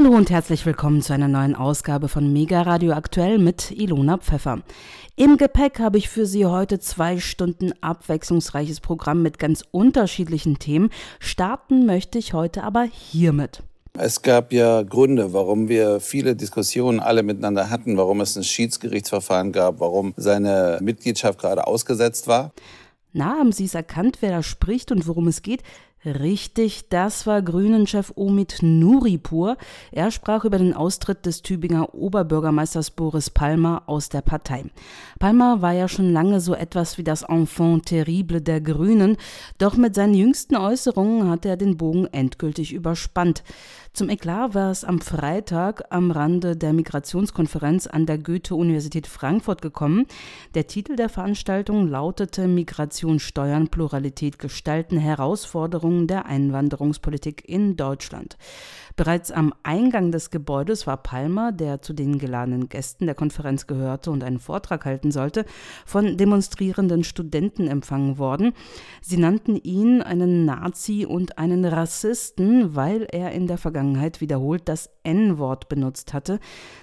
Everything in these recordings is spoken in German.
Hallo und herzlich willkommen zu einer neuen Ausgabe von Mega Radio Aktuell mit Ilona Pfeffer. Im Gepäck habe ich für Sie heute zwei Stunden abwechslungsreiches Programm mit ganz unterschiedlichen Themen. Starten möchte ich heute aber hiermit. Es gab ja Gründe, warum wir viele Diskussionen alle miteinander hatten, warum es ein Schiedsgerichtsverfahren gab, warum seine Mitgliedschaft gerade ausgesetzt war. Na, haben Sie es erkannt, wer da spricht und worum es geht? Richtig, das war Grünen-Chef Omid Nuripur. Er sprach über den Austritt des Tübinger Oberbürgermeisters Boris Palmer aus der Partei. Palmer war ja schon lange so etwas wie das Enfant terrible der Grünen, doch mit seinen jüngsten Äußerungen hat er den Bogen endgültig überspannt. Zum Eklat war es am Freitag am Rande der Migrationskonferenz an der Goethe-Universität Frankfurt gekommen. Der Titel der Veranstaltung lautete Migration, Steuern, Pluralität gestalten, Herausforderungen der Einwanderungspolitik in Deutschland. Bereits am Eingang des Gebäudes war Palmer, der zu den geladenen Gästen der Konferenz gehörte und einen Vortrag halten sollte, von demonstrierenden Studenten empfangen worden. Sie nannten ihn einen Nazi und einen Rassisten, weil er in der Vergangenheit wiederholt das N-Wort benutzt hatte.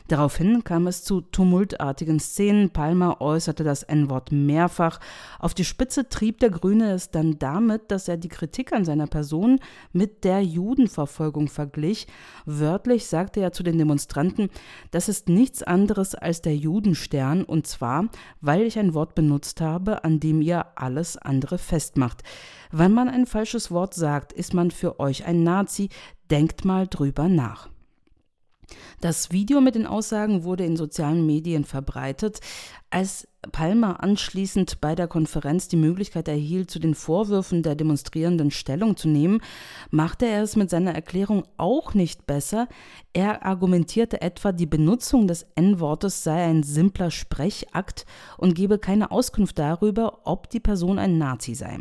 Daraufhin kam es zu tumultartigen Szenen. Palmer äußerte das N-Wort mehrfach. Auf die Spitze trieb der Grüne es dann damit, dass er die Kritik an seiner Person mit der Judenverfolgung verglich Wörtlich sagte er zu den Demonstranten, das ist nichts anderes als der Judenstern, und zwar, weil ich ein Wort benutzt habe, an dem ihr alles andere festmacht. Wenn man ein falsches Wort sagt, ist man für euch ein Nazi, denkt mal drüber nach. Das Video mit den Aussagen wurde in sozialen Medien verbreitet. Als Palmer anschließend bei der Konferenz die Möglichkeit erhielt, zu den Vorwürfen der Demonstrierenden Stellung zu nehmen, machte er es mit seiner Erklärung auch nicht besser. Er argumentierte etwa, die Benutzung des N-Wortes sei ein simpler Sprechakt und gebe keine Auskunft darüber, ob die Person ein Nazi sei.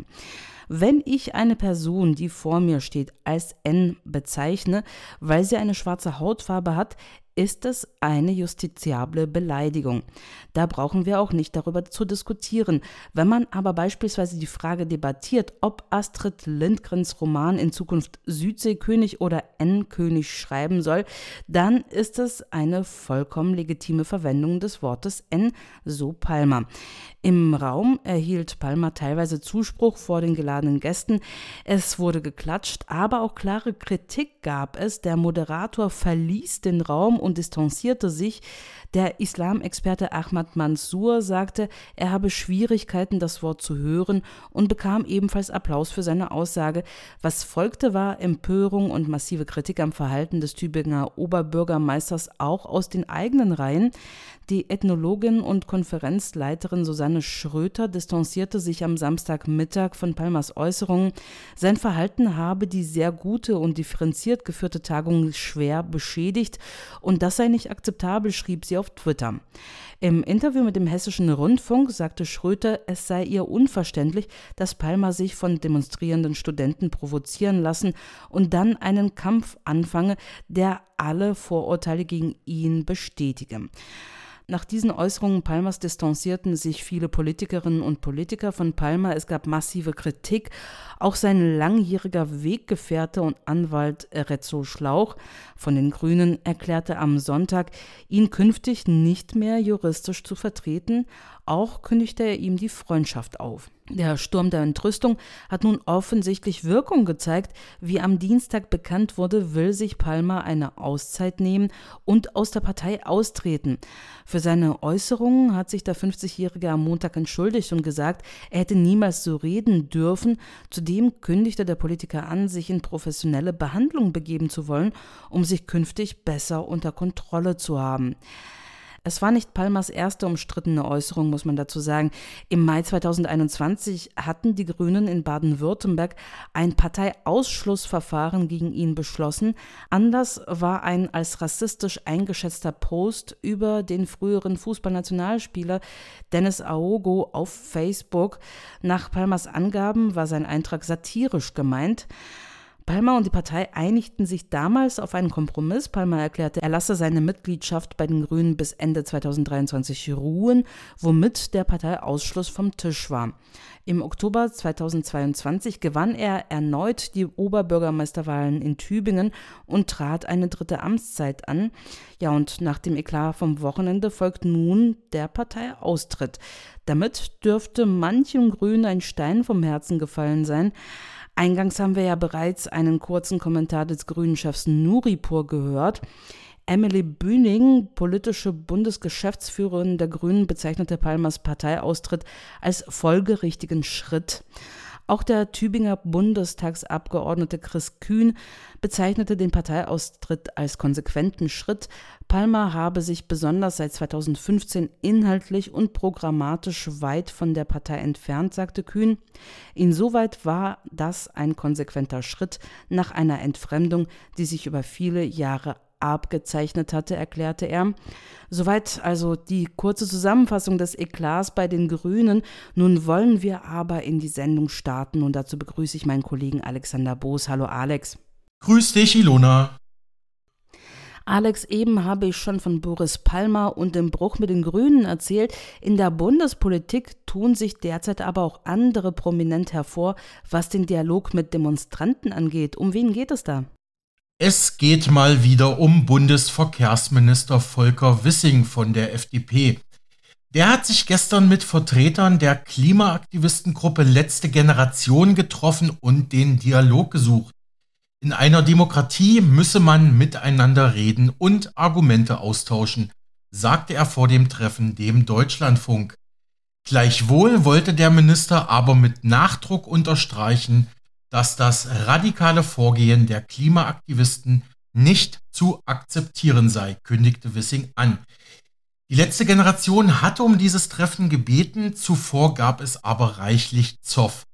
Wenn ich eine Person, die vor mir steht, als N bezeichne, weil sie eine schwarze Hautfarbe hat, ist es eine justiziable Beleidigung. Da brauchen wir auch nicht darüber zu diskutieren. Wenn man aber beispielsweise die Frage debattiert, ob Astrid Lindgrens Roman in Zukunft Südseekönig oder N-König schreiben soll, dann ist es eine vollkommen legitime Verwendung des Wortes N, so Palmer. Im Raum erhielt Palmer teilweise Zuspruch vor den geladenen Gästen. Es wurde geklatscht, aber auch klare Kritik gab es. Der Moderator verließ den Raum und distanzierte sich. Der Islamexperte Ahmad Mansour sagte, er habe Schwierigkeiten, das Wort zu hören und bekam ebenfalls Applaus für seine Aussage. Was folgte, war Empörung und massive Kritik am Verhalten des Tübinger Oberbürgermeisters auch aus den eigenen Reihen. Die Ethnologin und Konferenzleiterin Susanne Schröter distanzierte sich am Samstagmittag von Palmers Äußerungen. Sein Verhalten habe die sehr gute und differenziert geführte Tagung schwer beschädigt und das sei nicht akzeptabel, schrieb sie auf Twitter. Im Interview mit dem Hessischen Rundfunk sagte Schröter, es sei ihr unverständlich, dass Palmer sich von demonstrierenden Studenten provozieren lassen und dann einen Kampf anfange, der alle Vorurteile gegen ihn bestätige. Nach diesen Äußerungen Palmers distanzierten sich viele Politikerinnen und Politiker von Palmer. Es gab massive Kritik. Auch sein langjähriger Weggefährte und Anwalt Rezzo Schlauch von den Grünen erklärte am Sonntag, ihn künftig nicht mehr juristisch zu vertreten. Auch kündigte er ihm die Freundschaft auf. Der Sturm der Entrüstung hat nun offensichtlich Wirkung gezeigt. Wie am Dienstag bekannt wurde, will sich Palmer eine Auszeit nehmen und aus der Partei austreten. Für seine Äußerungen hat sich der 50-Jährige am Montag entschuldigt und gesagt, er hätte niemals so reden dürfen. Zudem kündigte der Politiker an, sich in professionelle Behandlung begeben zu wollen, um sich künftig besser unter Kontrolle zu haben. Es war nicht Palmers erste umstrittene Äußerung, muss man dazu sagen. Im Mai 2021 hatten die Grünen in Baden-Württemberg ein Parteiausschlussverfahren gegen ihn beschlossen. Anders war ein als rassistisch eingeschätzter Post über den früheren Fußballnationalspieler Dennis Aogo auf Facebook. Nach Palmers Angaben war sein Eintrag satirisch gemeint. Palmer und die Partei einigten sich damals auf einen Kompromiss. Palmer erklärte, er lasse seine Mitgliedschaft bei den Grünen bis Ende 2023 ruhen, womit der Parteiausschluss vom Tisch war. Im Oktober 2022 gewann er erneut die Oberbürgermeisterwahlen in Tübingen und trat eine dritte Amtszeit an. Ja, und nach dem Eklat vom Wochenende folgt nun der Parteiaustritt. Damit dürfte manchem Grünen ein Stein vom Herzen gefallen sein. Eingangs haben wir ja bereits einen kurzen Kommentar des Grünen-Chefs Nuripur gehört. Emily Bühning, politische Bundesgeschäftsführerin der Grünen, bezeichnete Palmers Parteiaustritt als folgerichtigen Schritt. Auch der Tübinger Bundestagsabgeordnete Chris Kühn bezeichnete den Parteiaustritt als konsequenten Schritt. Palmer habe sich besonders seit 2015 inhaltlich und programmatisch weit von der Partei entfernt, sagte Kühn. Insoweit war das ein konsequenter Schritt nach einer Entfremdung, die sich über viele Jahre abgezeichnet hatte, erklärte er. Soweit also die kurze Zusammenfassung des Eklats bei den Grünen. Nun wollen wir aber in die Sendung starten und dazu begrüße ich meinen Kollegen Alexander Boos. Hallo Alex. Grüß dich, Ilona. Alex, eben habe ich schon von Boris Palmer und dem Bruch mit den Grünen erzählt. In der Bundespolitik tun sich derzeit aber auch andere prominent hervor, was den Dialog mit Demonstranten angeht. Um wen geht es da? Es geht mal wieder um Bundesverkehrsminister Volker Wissing von der FDP. Der hat sich gestern mit Vertretern der Klimaaktivistengruppe Letzte Generation getroffen und den Dialog gesucht. In einer Demokratie müsse man miteinander reden und Argumente austauschen, sagte er vor dem Treffen dem Deutschlandfunk. Gleichwohl wollte der Minister aber mit Nachdruck unterstreichen, dass das radikale Vorgehen der Klimaaktivisten nicht zu akzeptieren sei, kündigte Wissing an. Die letzte Generation hatte um dieses Treffen gebeten, zuvor gab es aber reichlich Zoff.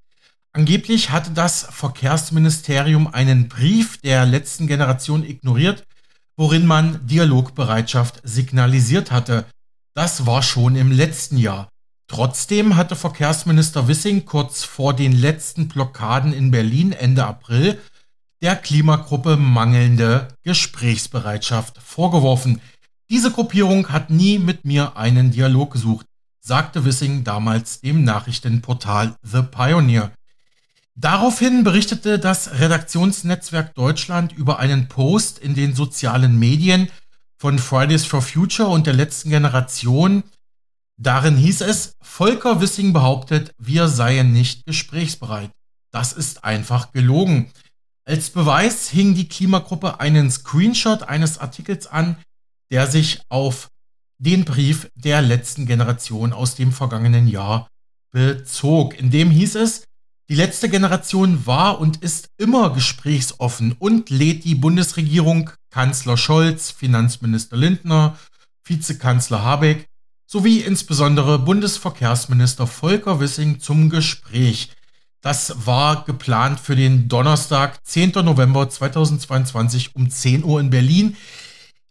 Angeblich hatte das Verkehrsministerium einen Brief der letzten Generation ignoriert, worin man Dialogbereitschaft signalisiert hatte. Das war schon im letzten Jahr. Trotzdem hatte Verkehrsminister Wissing kurz vor den letzten Blockaden in Berlin Ende April der Klimagruppe mangelnde Gesprächsbereitschaft vorgeworfen. Diese Gruppierung hat nie mit mir einen Dialog gesucht, sagte Wissing damals dem Nachrichtenportal The Pioneer. Daraufhin berichtete das Redaktionsnetzwerk Deutschland über einen Post in den sozialen Medien von Fridays for Future und der letzten Generation, Darin hieß es, Volker Wissing behauptet, wir seien nicht gesprächsbereit. Das ist einfach gelogen. Als Beweis hing die Klimagruppe einen Screenshot eines Artikels an, der sich auf den Brief der letzten Generation aus dem vergangenen Jahr bezog. In dem hieß es, die letzte Generation war und ist immer gesprächsoffen und lädt die Bundesregierung, Kanzler Scholz, Finanzminister Lindner, Vizekanzler Habeck sowie insbesondere Bundesverkehrsminister Volker Wissing zum Gespräch. Das war geplant für den Donnerstag, 10. November 2022 um 10 Uhr in Berlin.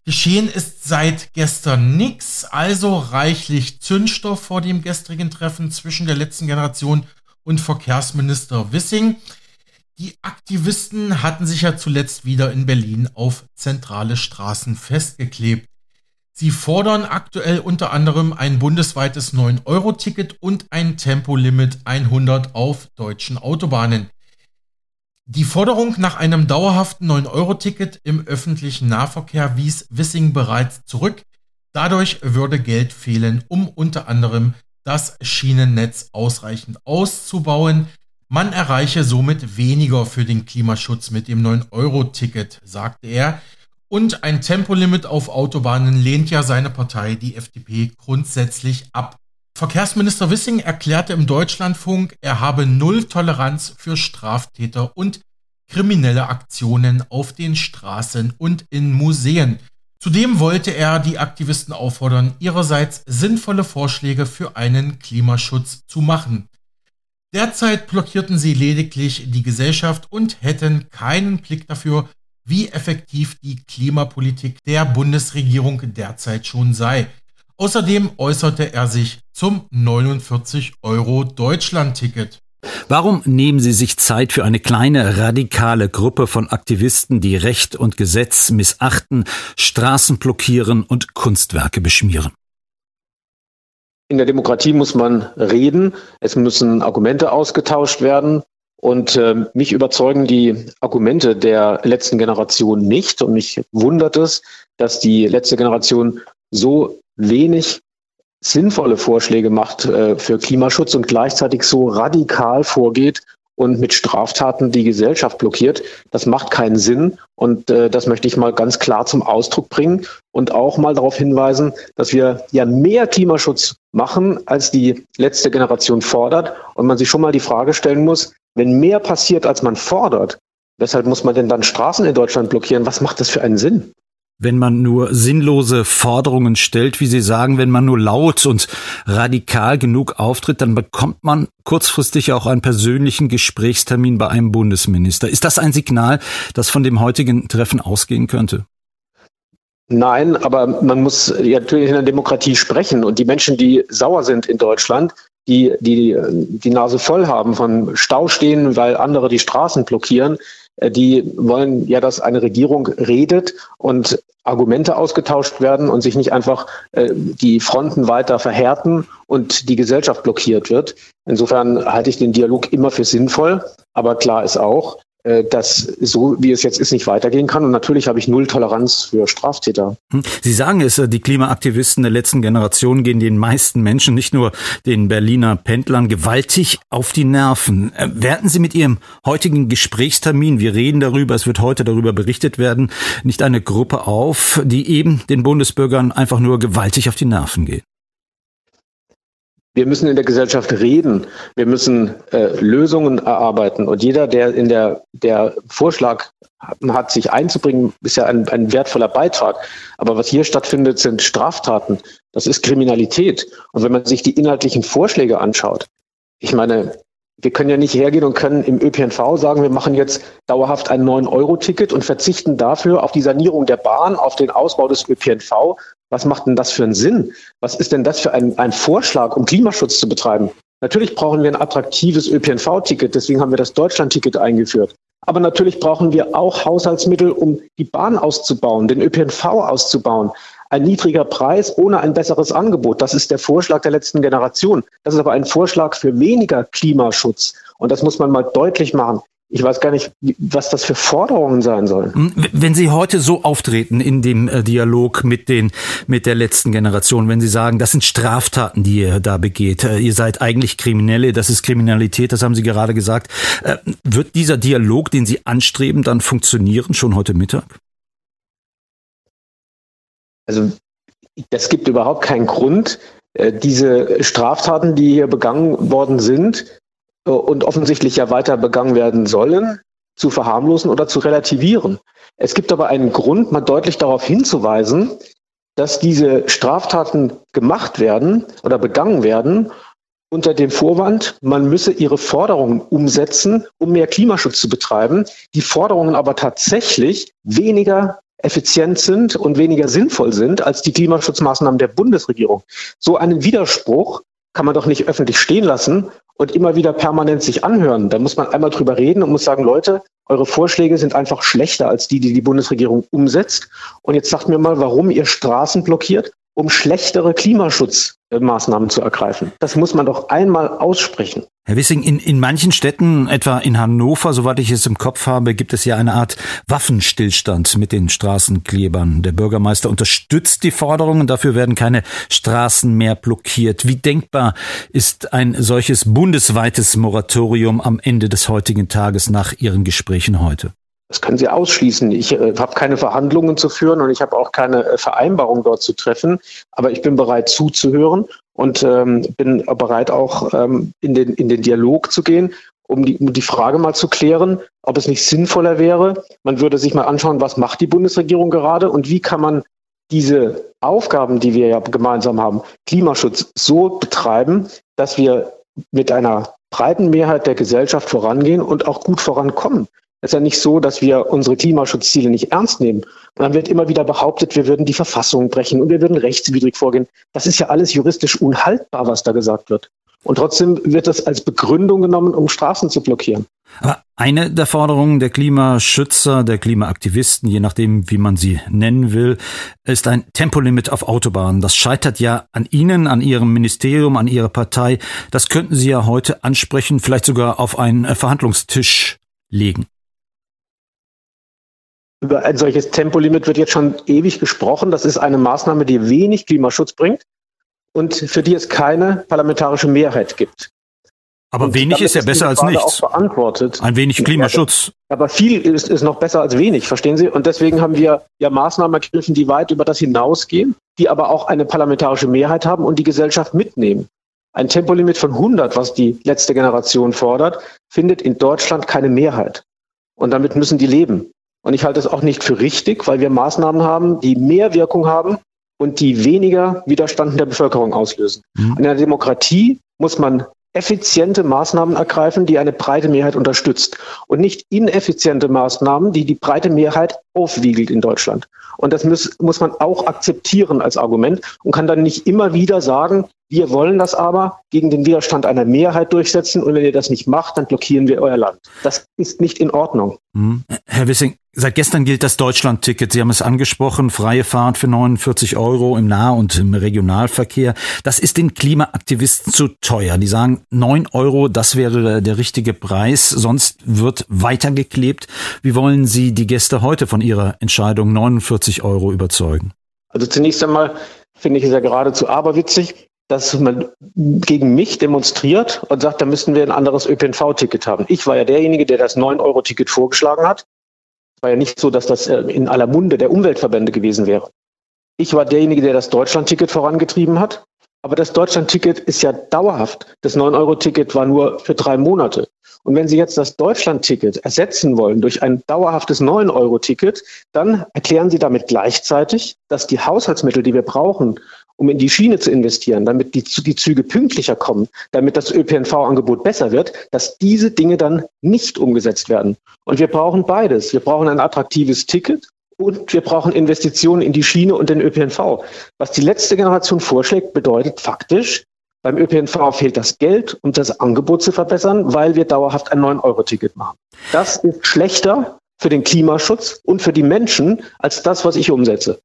Geschehen ist seit gestern nichts, also reichlich Zündstoff vor dem gestrigen Treffen zwischen der letzten Generation und Verkehrsminister Wissing. Die Aktivisten hatten sich ja zuletzt wieder in Berlin auf zentrale Straßen festgeklebt. Sie fordern aktuell unter anderem ein bundesweites 9-Euro-Ticket und ein Tempolimit 100 auf deutschen Autobahnen. Die Forderung nach einem dauerhaften 9-Euro-Ticket im öffentlichen Nahverkehr wies Wissing bereits zurück. Dadurch würde Geld fehlen, um unter anderem das Schienennetz ausreichend auszubauen. Man erreiche somit weniger für den Klimaschutz mit dem 9-Euro-Ticket, sagte er. Und ein Tempolimit auf Autobahnen lehnt ja seine Partei, die FDP, grundsätzlich ab. Verkehrsminister Wissing erklärte im Deutschlandfunk, er habe null Toleranz für Straftäter und kriminelle Aktionen auf den Straßen und in Museen. Zudem wollte er die Aktivisten auffordern, ihrerseits sinnvolle Vorschläge für einen Klimaschutz zu machen. Derzeit blockierten sie lediglich die Gesellschaft und hätten keinen Blick dafür, wie effektiv die Klimapolitik der Bundesregierung derzeit schon sei. Außerdem äußerte er sich zum 49 Euro Deutschland-Ticket. Warum nehmen Sie sich Zeit für eine kleine radikale Gruppe von Aktivisten, die Recht und Gesetz missachten, Straßen blockieren und Kunstwerke beschmieren? In der Demokratie muss man reden, es müssen Argumente ausgetauscht werden. Und äh, mich überzeugen die Argumente der letzten Generation nicht. Und mich wundert es, dass die letzte Generation so wenig sinnvolle Vorschläge macht äh, für Klimaschutz und gleichzeitig so radikal vorgeht und mit Straftaten die Gesellschaft blockiert. Das macht keinen Sinn und äh, das möchte ich mal ganz klar zum Ausdruck bringen und auch mal darauf hinweisen, dass wir ja mehr Klimaschutz machen, als die letzte Generation fordert und man sich schon mal die Frage stellen muss, wenn mehr passiert, als man fordert, weshalb muss man denn dann Straßen in Deutschland blockieren? Was macht das für einen Sinn? wenn man nur sinnlose Forderungen stellt, wie Sie sagen, wenn man nur laut und radikal genug auftritt, dann bekommt man kurzfristig auch einen persönlichen Gesprächstermin bei einem Bundesminister. Ist das ein Signal, das von dem heutigen Treffen ausgehen könnte? Nein, aber man muss ja natürlich in der Demokratie sprechen und die Menschen, die sauer sind in Deutschland, die die, die Nase voll haben von Stau stehen, weil andere die Straßen blockieren, äh, die wollen ja, dass eine Regierung redet und Argumente ausgetauscht werden und sich nicht einfach äh, die Fronten weiter verhärten und die Gesellschaft blockiert wird. Insofern halte ich den Dialog immer für sinnvoll. Aber klar ist auch, dass so wie es jetzt ist nicht weitergehen kann. Und natürlich habe ich null Toleranz für Straftäter. Hm. Sie sagen es, äh, die Klimaaktivisten der letzten Generation gehen den meisten Menschen, nicht nur den Berliner Pendlern, gewaltig auf die Nerven. Äh, werden Sie mit Ihrem heutigen Gesprächstermin, wir reden darüber, es wird heute darüber berichtet werden, nicht eine Gruppe auf, die eben den Bundesbürgern einfach nur gewaltig auf die Nerven geht? Wir müssen in der Gesellschaft reden. Wir müssen äh, Lösungen erarbeiten. Und jeder, der in der, der Vorschlag hat, sich einzubringen, ist ja ein, ein wertvoller Beitrag. Aber was hier stattfindet, sind Straftaten. Das ist Kriminalität. Und wenn man sich die inhaltlichen Vorschläge anschaut, ich meine, wir können ja nicht hergehen und können im ÖPNV sagen, wir machen jetzt dauerhaft ein 9-Euro-Ticket und verzichten dafür auf die Sanierung der Bahn, auf den Ausbau des ÖPNV was macht denn das für einen Sinn? Was ist denn das für ein, ein Vorschlag, um Klimaschutz zu betreiben? Natürlich brauchen wir ein attraktives ÖPNV-Ticket, deswegen haben wir das Deutschland-Ticket eingeführt. Aber natürlich brauchen wir auch Haushaltsmittel, um die Bahn auszubauen, den ÖPNV auszubauen. Ein niedriger Preis ohne ein besseres Angebot. Das ist der Vorschlag der letzten Generation. Das ist aber ein Vorschlag für weniger Klimaschutz. Und das muss man mal deutlich machen ich weiß gar nicht, was das für Forderungen sein sollen. Wenn Sie heute so auftreten in dem äh, Dialog mit den, mit der letzten Generation, wenn Sie sagen, das sind Straftaten, die ihr da begeht, äh, ihr seid eigentlich Kriminelle, das ist Kriminalität, das haben Sie gerade gesagt, äh, wird dieser Dialog, den Sie anstreben, dann funktionieren schon heute Mittag? Also, es gibt überhaupt keinen Grund, diese Straftaten, die hier begangen worden sind, äh, und offensichtlich ja weiter begangen werden sollen, zu verharmlosen oder zu relativieren. Es gibt aber einen Grund, mal deutlich darauf hinzuweisen, dass diese Straftaten gemacht werden oder begangen werden unter dem Vorwand, man müsse ihre Forderungen umsetzen, um mehr Klimaschutz zu betreiben, die Forderungen aber tatsächlich weniger effizient sind und weniger sinnvoll sind als die Klimaschutzmaßnahmen der Bundesregierung. So einen Widerspruch kann man doch nicht öffentlich stehen lassen und immer wieder permanent sich anhören. Da muss man einmal drüber reden und muss sagen, Leute, eure Vorschläge sind einfach schlechter als die, die die Bundesregierung umsetzt. Und jetzt sagt mir mal, warum ihr Straßen blockiert, um schlechtere Klimaschutzmaßnahmen zu ergreifen. Das muss man doch einmal aussprechen. Herr Wissing, in, in manchen Städten, etwa in Hannover, soweit ich es im Kopf habe, gibt es ja eine Art Waffenstillstand mit den Straßenklebern. Der Bürgermeister unterstützt die Forderungen, dafür werden keine Straßen mehr blockiert. Wie denkbar ist ein solches bundesweites Moratorium am Ende des heutigen Tages nach Ihren Gesprächen heute? Das können Sie ausschließen. Ich äh, habe keine Verhandlungen zu führen und ich habe auch keine äh, Vereinbarung dort zu treffen. Aber ich bin bereit zuzuhören und ähm, bin bereit auch ähm, in, den, in den Dialog zu gehen, um die, um die Frage mal zu klären, ob es nicht sinnvoller wäre, man würde sich mal anschauen, was macht die Bundesregierung gerade und wie kann man diese Aufgaben, die wir ja gemeinsam haben, Klimaschutz so betreiben, dass wir mit einer breiten Mehrheit der Gesellschaft vorangehen und auch gut vorankommen. Es ist ja nicht so, dass wir unsere Klimaschutzziele nicht ernst nehmen. Und dann wird immer wieder behauptet, wir würden die Verfassung brechen und wir würden rechtswidrig vorgehen. Das ist ja alles juristisch unhaltbar, was da gesagt wird. Und trotzdem wird das als Begründung genommen, um Straßen zu blockieren. Aber eine der Forderungen der Klimaschützer, der Klimaaktivisten, je nachdem, wie man sie nennen will, ist ein Tempolimit auf Autobahnen. Das scheitert ja an Ihnen, an Ihrem Ministerium, an Ihrer Partei. Das könnten Sie ja heute ansprechen, vielleicht sogar auf einen Verhandlungstisch legen. Über ein solches Tempolimit wird jetzt schon ewig gesprochen. Das ist eine Maßnahme, die wenig Klimaschutz bringt und für die es keine parlamentarische Mehrheit gibt. Aber und wenig ist ja besser als nichts. beantwortet. Ein wenig Klimaschutz. Aber viel ist, ist noch besser als wenig, verstehen Sie? Und deswegen haben wir ja Maßnahmen ergriffen, die weit über das hinausgehen, die aber auch eine parlamentarische Mehrheit haben und die Gesellschaft mitnehmen. Ein Tempolimit von 100, was die letzte Generation fordert, findet in Deutschland keine Mehrheit. Und damit müssen die leben. Und ich halte es auch nicht für richtig, weil wir Maßnahmen haben, die mehr Wirkung haben und die weniger Widerstand in der Bevölkerung auslösen. Mhm. In einer Demokratie muss man effiziente Maßnahmen ergreifen, die eine breite Mehrheit unterstützt und nicht ineffiziente Maßnahmen, die die breite Mehrheit aufwiegelt in Deutschland. Und das muss, muss man auch akzeptieren als Argument und kann dann nicht immer wieder sagen, wir wollen das aber gegen den Widerstand einer Mehrheit durchsetzen und wenn ihr das nicht macht, dann blockieren wir euer Land. Das ist nicht in Ordnung. Mhm. Herr Wissing, seit gestern gilt das Deutschland-Ticket. Sie haben es angesprochen, freie Fahrt für 49 Euro im Nah- und im Regionalverkehr. Das ist den Klimaaktivisten zu teuer. Die sagen, 9 Euro, das wäre der richtige Preis, sonst wird weitergeklebt. Wie wollen Sie die Gäste heute von ihrer Entscheidung 49 Euro überzeugen? Also zunächst einmal finde ich es ja geradezu aberwitzig, dass man gegen mich demonstriert und sagt, da müssten wir ein anderes ÖPNV-Ticket haben. Ich war ja derjenige, der das 9-Euro-Ticket vorgeschlagen hat. War ja nicht so, dass das äh, in aller Munde der Umweltverbände gewesen wäre. Ich war derjenige, der das Deutschland-Ticket vorangetrieben hat. Aber das Deutschland-Ticket ist ja dauerhaft. Das 9-Euro-Ticket war nur für drei Monate. Und wenn Sie jetzt das Deutschland-Ticket ersetzen wollen durch ein dauerhaftes 9-Euro-Ticket, dann erklären Sie damit gleichzeitig, dass die Haushaltsmittel, die wir brauchen, um in die Schiene zu investieren, damit die, die Züge pünktlicher kommen, damit das ÖPNV-Angebot besser wird, dass diese Dinge dann nicht umgesetzt werden. Und wir brauchen beides. Wir brauchen ein attraktives Ticket und wir brauchen Investitionen in die Schiene und den ÖPNV. Was die letzte Generation vorschlägt, bedeutet faktisch, beim ÖPNV fehlt das Geld, um das Angebot zu verbessern, weil wir dauerhaft ein 9-Euro-Ticket machen. Das ist schlechter für den Klimaschutz und für die Menschen als das, was ich umsetze.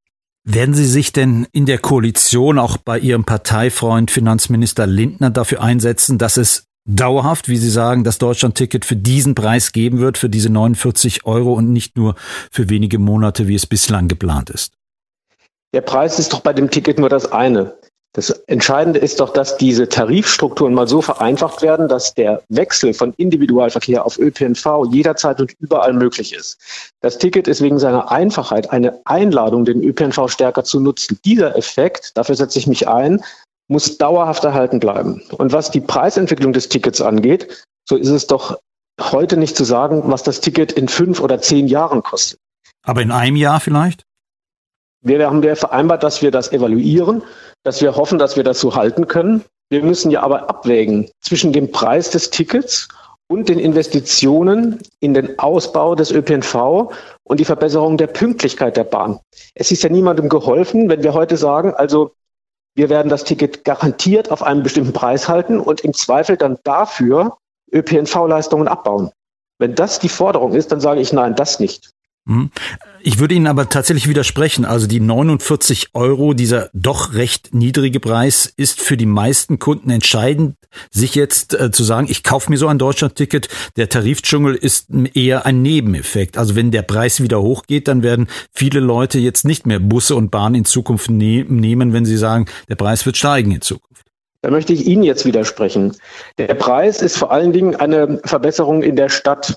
Werden Sie sich denn in der Koalition auch bei Ihrem Parteifreund Finanzminister Lindner dafür einsetzen, dass es dauerhaft, wie Sie sagen, das Deutschland-Ticket für diesen Preis geben wird, für diese 49 Euro und nicht nur für wenige Monate, wie es bislang geplant ist? Der Preis ist doch bei dem Ticket nur das eine. Das Entscheidende ist doch, dass diese Tarifstrukturen mal so vereinfacht werden, dass der Wechsel von Individualverkehr auf ÖPNV jederzeit und überall möglich ist. Das Ticket ist wegen seiner Einfachheit eine Einladung, den ÖPNV stärker zu nutzen. Dieser Effekt, dafür setze ich mich ein, muss dauerhaft erhalten bleiben. Und was die Preisentwicklung des Tickets angeht, so ist es doch heute nicht zu sagen, was das Ticket in fünf oder zehn Jahren kostet. Aber in einem Jahr vielleicht? Wir haben ja vereinbart, dass wir das evaluieren dass wir hoffen, dass wir das so halten können. Wir müssen ja aber abwägen zwischen dem Preis des Tickets und den Investitionen in den Ausbau des ÖPNV und die Verbesserung der Pünktlichkeit der Bahn. Es ist ja niemandem geholfen, wenn wir heute sagen, also wir werden das Ticket garantiert auf einen bestimmten Preis halten und im Zweifel dann dafür ÖPNV-Leistungen abbauen. Wenn das die Forderung ist, dann sage ich nein, das nicht. Hm. Ich würde Ihnen aber tatsächlich widersprechen. Also die 49 Euro, dieser doch recht niedrige Preis, ist für die meisten Kunden entscheidend, sich jetzt äh, zu sagen, ich kaufe mir so ein Deutschland-Ticket. Der Tarifdschungel ist eher ein Nebeneffekt. Also wenn der Preis wieder hochgeht, dann werden viele Leute jetzt nicht mehr Busse und Bahnen in Zukunft ne nehmen, wenn sie sagen, der Preis wird steigen in Zukunft. Da möchte ich Ihnen jetzt widersprechen. Der Preis ist vor allen Dingen eine Verbesserung in der Stadt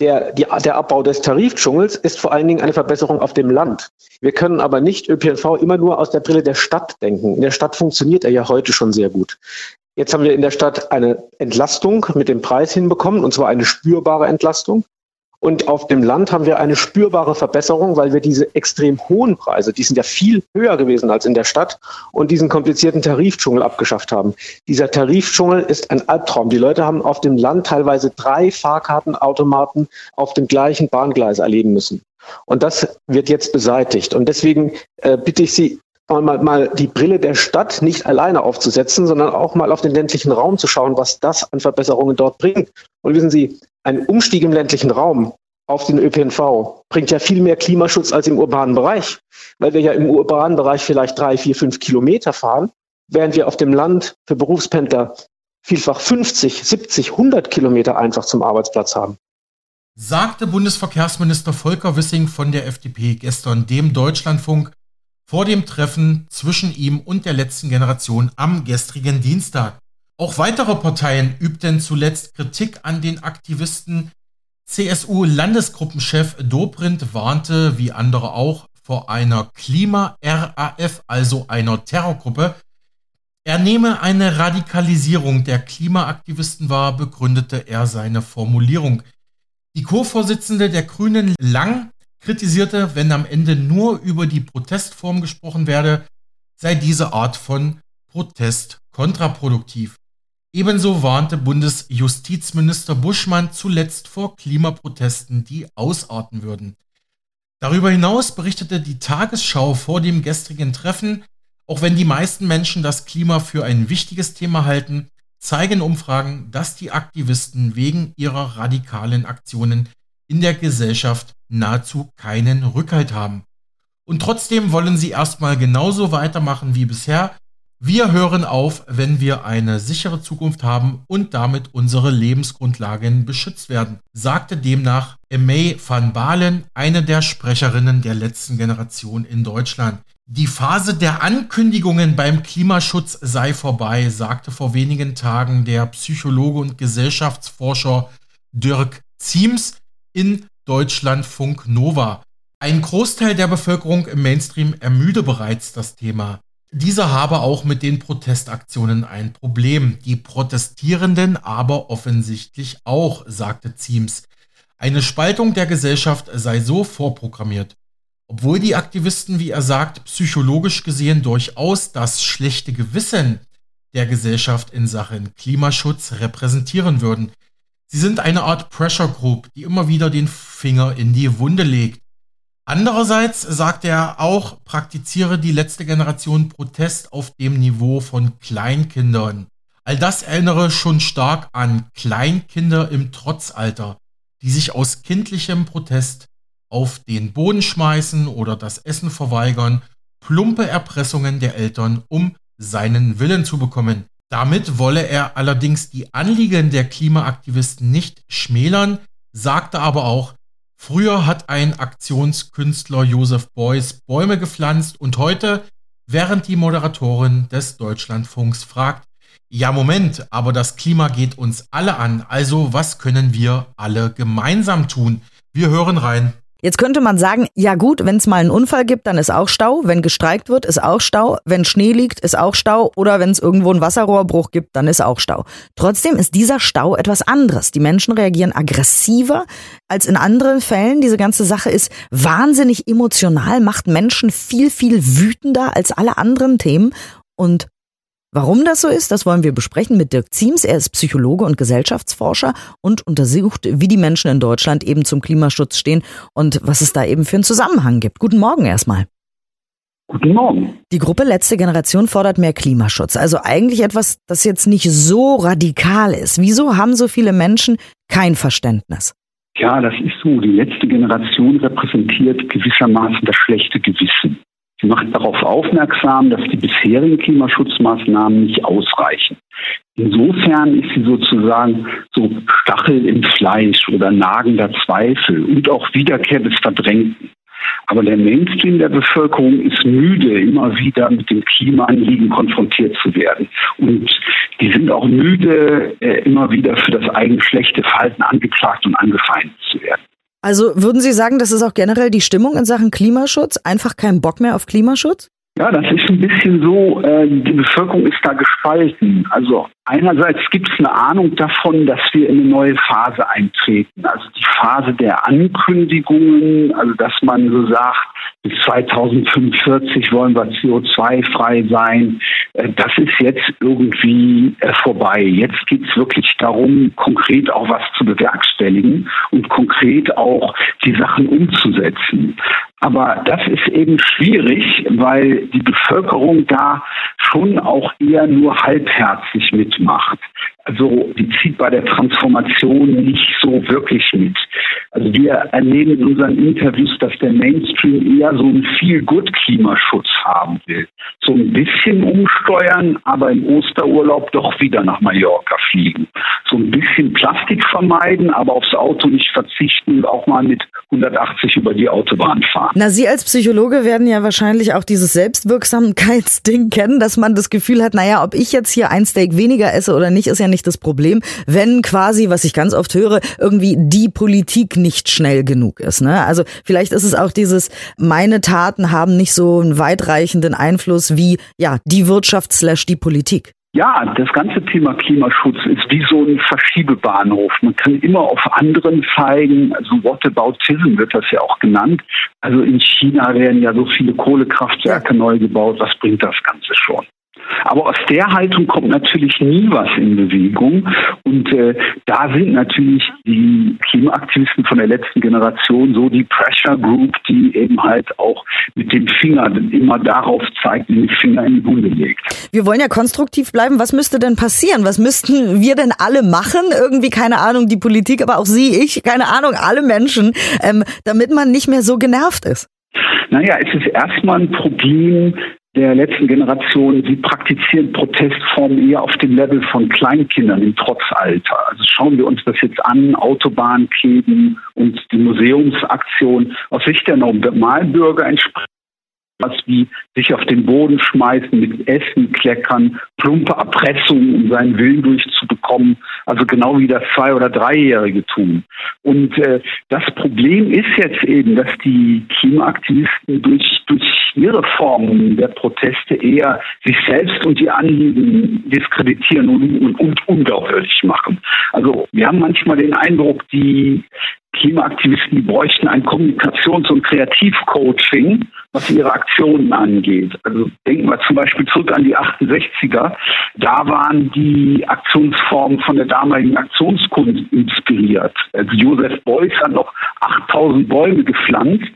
der, die, der Abbau des Tarifdschungels ist vor allen Dingen eine Verbesserung auf dem Land. Wir können aber nicht ÖPNV immer nur aus der Brille der Stadt denken. In der Stadt funktioniert er ja heute schon sehr gut. Jetzt haben wir in der Stadt eine Entlastung mit dem Preis hinbekommen, und zwar eine spürbare Entlastung. Und auf dem Land haben wir eine spürbare Verbesserung, weil wir diese extrem hohen Preise, die sind ja viel höher gewesen als in der Stadt, und diesen komplizierten Tarifdschungel abgeschafft haben. Dieser Tarifdschungel ist ein Albtraum. Die Leute haben auf dem Land teilweise drei Fahrkartenautomaten auf dem gleichen Bahngleis erleben müssen. Und das wird jetzt beseitigt. Und deswegen äh, bitte ich Sie, mal, mal die Brille der Stadt nicht alleine aufzusetzen, sondern auch mal auf den ländlichen Raum zu schauen, was das an Verbesserungen dort bringt. Und wissen Sie, ein Umstieg im ländlichen Raum auf den ÖPNV bringt ja viel mehr Klimaschutz als im urbanen Bereich, weil wir ja im urbanen Bereich vielleicht drei, vier, fünf Kilometer fahren, während wir auf dem Land für Berufspendler vielfach 50, 70, 100 Kilometer einfach zum Arbeitsplatz haben. Sagte Bundesverkehrsminister Volker Wissing von der FDP gestern dem Deutschlandfunk vor dem Treffen zwischen ihm und der letzten Generation am gestrigen Dienstag. Auch weitere Parteien übten zuletzt Kritik an den Aktivisten. CSU-Landesgruppenchef Dobrindt warnte, wie andere auch, vor einer Klima-RAF, also einer Terrorgruppe. Er nehme eine Radikalisierung der Klimaaktivisten wahr, begründete er seine Formulierung. Die Co-Vorsitzende der Grünen Lang kritisierte, wenn am Ende nur über die Protestform gesprochen werde, sei diese Art von Protest kontraproduktiv. Ebenso warnte Bundesjustizminister Buschmann zuletzt vor Klimaprotesten, die ausarten würden. Darüber hinaus berichtete die Tagesschau vor dem gestrigen Treffen, auch wenn die meisten Menschen das Klima für ein wichtiges Thema halten, zeigen Umfragen, dass die Aktivisten wegen ihrer radikalen Aktionen in der Gesellschaft nahezu keinen Rückhalt haben. Und trotzdem wollen sie erstmal genauso weitermachen wie bisher. Wir hören auf, wenn wir eine sichere Zukunft haben und damit unsere Lebensgrundlagen beschützt werden, sagte demnach Aimee van Balen, eine der Sprecherinnen der letzten Generation in Deutschland. Die Phase der Ankündigungen beim Klimaschutz sei vorbei, sagte vor wenigen Tagen der Psychologe und Gesellschaftsforscher Dirk Ziems in Deutschlandfunk Nova. Ein Großteil der Bevölkerung im Mainstream ermüde bereits das Thema. Dieser habe auch mit den Protestaktionen ein Problem. Die Protestierenden aber offensichtlich auch, sagte Ziems. Eine Spaltung der Gesellschaft sei so vorprogrammiert. Obwohl die Aktivisten, wie er sagt, psychologisch gesehen durchaus das schlechte Gewissen der Gesellschaft in Sachen Klimaschutz repräsentieren würden, Sie sind eine Art Pressure Group, die immer wieder den Finger in die Wunde legt. Andererseits sagt er auch, praktiziere die letzte Generation Protest auf dem Niveau von Kleinkindern. All das erinnere schon stark an Kleinkinder im Trotzalter, die sich aus kindlichem Protest auf den Boden schmeißen oder das Essen verweigern, plumpe Erpressungen der Eltern, um seinen Willen zu bekommen. Damit wolle er allerdings die Anliegen der Klimaaktivisten nicht schmälern, sagte aber auch, früher hat ein Aktionskünstler Josef Beuys Bäume gepflanzt und heute, während die Moderatorin des Deutschlandfunks fragt, ja Moment, aber das Klima geht uns alle an, also was können wir alle gemeinsam tun? Wir hören rein. Jetzt könnte man sagen, ja gut, wenn es mal einen Unfall gibt, dann ist auch Stau. Wenn gestreikt wird, ist auch Stau. Wenn Schnee liegt, ist auch Stau. Oder wenn es irgendwo einen Wasserrohrbruch gibt, dann ist auch Stau. Trotzdem ist dieser Stau etwas anderes. Die Menschen reagieren aggressiver als in anderen Fällen. Diese ganze Sache ist wahnsinnig emotional, macht Menschen viel, viel wütender als alle anderen Themen. Und Warum das so ist, das wollen wir besprechen mit Dirk Ziems. Er ist Psychologe und Gesellschaftsforscher und untersucht, wie die Menschen in Deutschland eben zum Klimaschutz stehen und was es da eben für einen Zusammenhang gibt. Guten Morgen erstmal. Guten Morgen. Die Gruppe Letzte Generation fordert mehr Klimaschutz. Also eigentlich etwas, das jetzt nicht so radikal ist. Wieso haben so viele Menschen kein Verständnis? Ja, das ist so. Die letzte Generation repräsentiert gewissermaßen das schlechte Gewissen. Sie macht darauf aufmerksam, dass die bisherigen Klimaschutzmaßnahmen nicht ausreichen. Insofern ist sie sozusagen so Stachel im Fleisch oder nagender Zweifel und auch Wiederkehr des Verdrängten. Aber der Mainstream der Bevölkerung ist müde, immer wieder mit dem Klimaanliegen konfrontiert zu werden. Und die sind auch müde, äh, immer wieder für das eigene schlechte Verhalten angeklagt und angefeindet zu werden. Also würden Sie sagen, das ist auch generell die Stimmung in Sachen Klimaschutz? Einfach kein Bock mehr auf Klimaschutz? Ja, das ist ein bisschen so, äh, die Bevölkerung ist da gespalten. Also einerseits gibt es eine Ahnung davon, dass wir in eine neue Phase eintreten. Also die Phase der Ankündigungen, also dass man so sagt, bis 2045 wollen wir CO2-frei sein. Äh, das ist jetzt irgendwie äh, vorbei. Jetzt geht es wirklich darum, konkret auch was zu bewerkstelligen und konkret auch die Sachen umzusetzen. Aber das ist eben schwierig, weil die Bevölkerung da schon auch eher nur halbherzig mitmacht. Also die zieht bei der Transformation nicht so wirklich mit. Also wir erleben in unseren Interviews, dass der Mainstream eher so einen Feel-Good-Klimaschutz haben will. So ein bisschen umsteuern, aber im Osterurlaub doch wieder nach Mallorca fliegen. So ein bisschen Plastik vermeiden, aber aufs Auto nicht verzichten und auch mal mit 180 über die Autobahn fahren. Na, Sie als Psychologe werden ja wahrscheinlich auch dieses Selbstwirksamkeitsding kennen, dass man das Gefühl hat, naja, ob ich jetzt hier ein Steak weniger esse oder nicht, ist ja nicht das Problem, wenn quasi, was ich ganz oft höre, irgendwie die Politik nicht schnell genug ist. Ne? Also vielleicht ist es auch dieses, meine Taten haben nicht so einen weitreichenden Einfluss wie ja die Wirtschaft slash die Politik. Ja, das ganze Thema Klimaschutz ist wie so ein Verschiebebahnhof. Man kann immer auf anderen zeigen, also Whataboutism wird das ja auch genannt. Also in China werden ja so viele Kohlekraftwerke ja. neu gebaut. Was bringt das Ganze schon? Aber aus der Haltung kommt natürlich nie was in Bewegung. Und äh, da sind natürlich die Klimaaktivisten von der letzten Generation so die Pressure Group, die eben halt auch mit dem Finger immer darauf zeigt, den Finger in die Wunde legt. Wir wollen ja konstruktiv bleiben. Was müsste denn passieren? Was müssten wir denn alle machen? Irgendwie, keine Ahnung, die Politik, aber auch Sie, ich, keine Ahnung, alle Menschen, ähm, damit man nicht mehr so genervt ist. Naja, es ist erstmal ein Problem der letzten Generation, sie praktizieren Protestformen eher auf dem Level von Kleinkindern im Trotzalter. Also schauen wir uns das jetzt an, Autobahnkleben und die Museumsaktion. Aus Sicht der Normalbürger entspricht was wie sich auf den Boden schmeißen, mit Essen kleckern, plumpe Erpressungen, um seinen Willen durchzubekommen. Also genau wie das Zwei- oder Dreijährige tun. Und äh, das Problem ist jetzt eben, dass die Klimaaktivisten durch, durch ihre Formen der Proteste eher sich selbst und die Anliegen diskreditieren und, und, und unglaubwürdig machen. Also wir haben manchmal den Eindruck, die Klimaaktivisten, die bräuchten ein Kommunikations- und Kreativcoaching, was ihre Aktionen angeht. Also denken wir zum Beispiel zurück an die 68er. Da waren die Aktionsformen von der damaligen Aktionskunst inspiriert. Also Joseph Beuys hat noch 8000 Bäume gepflanzt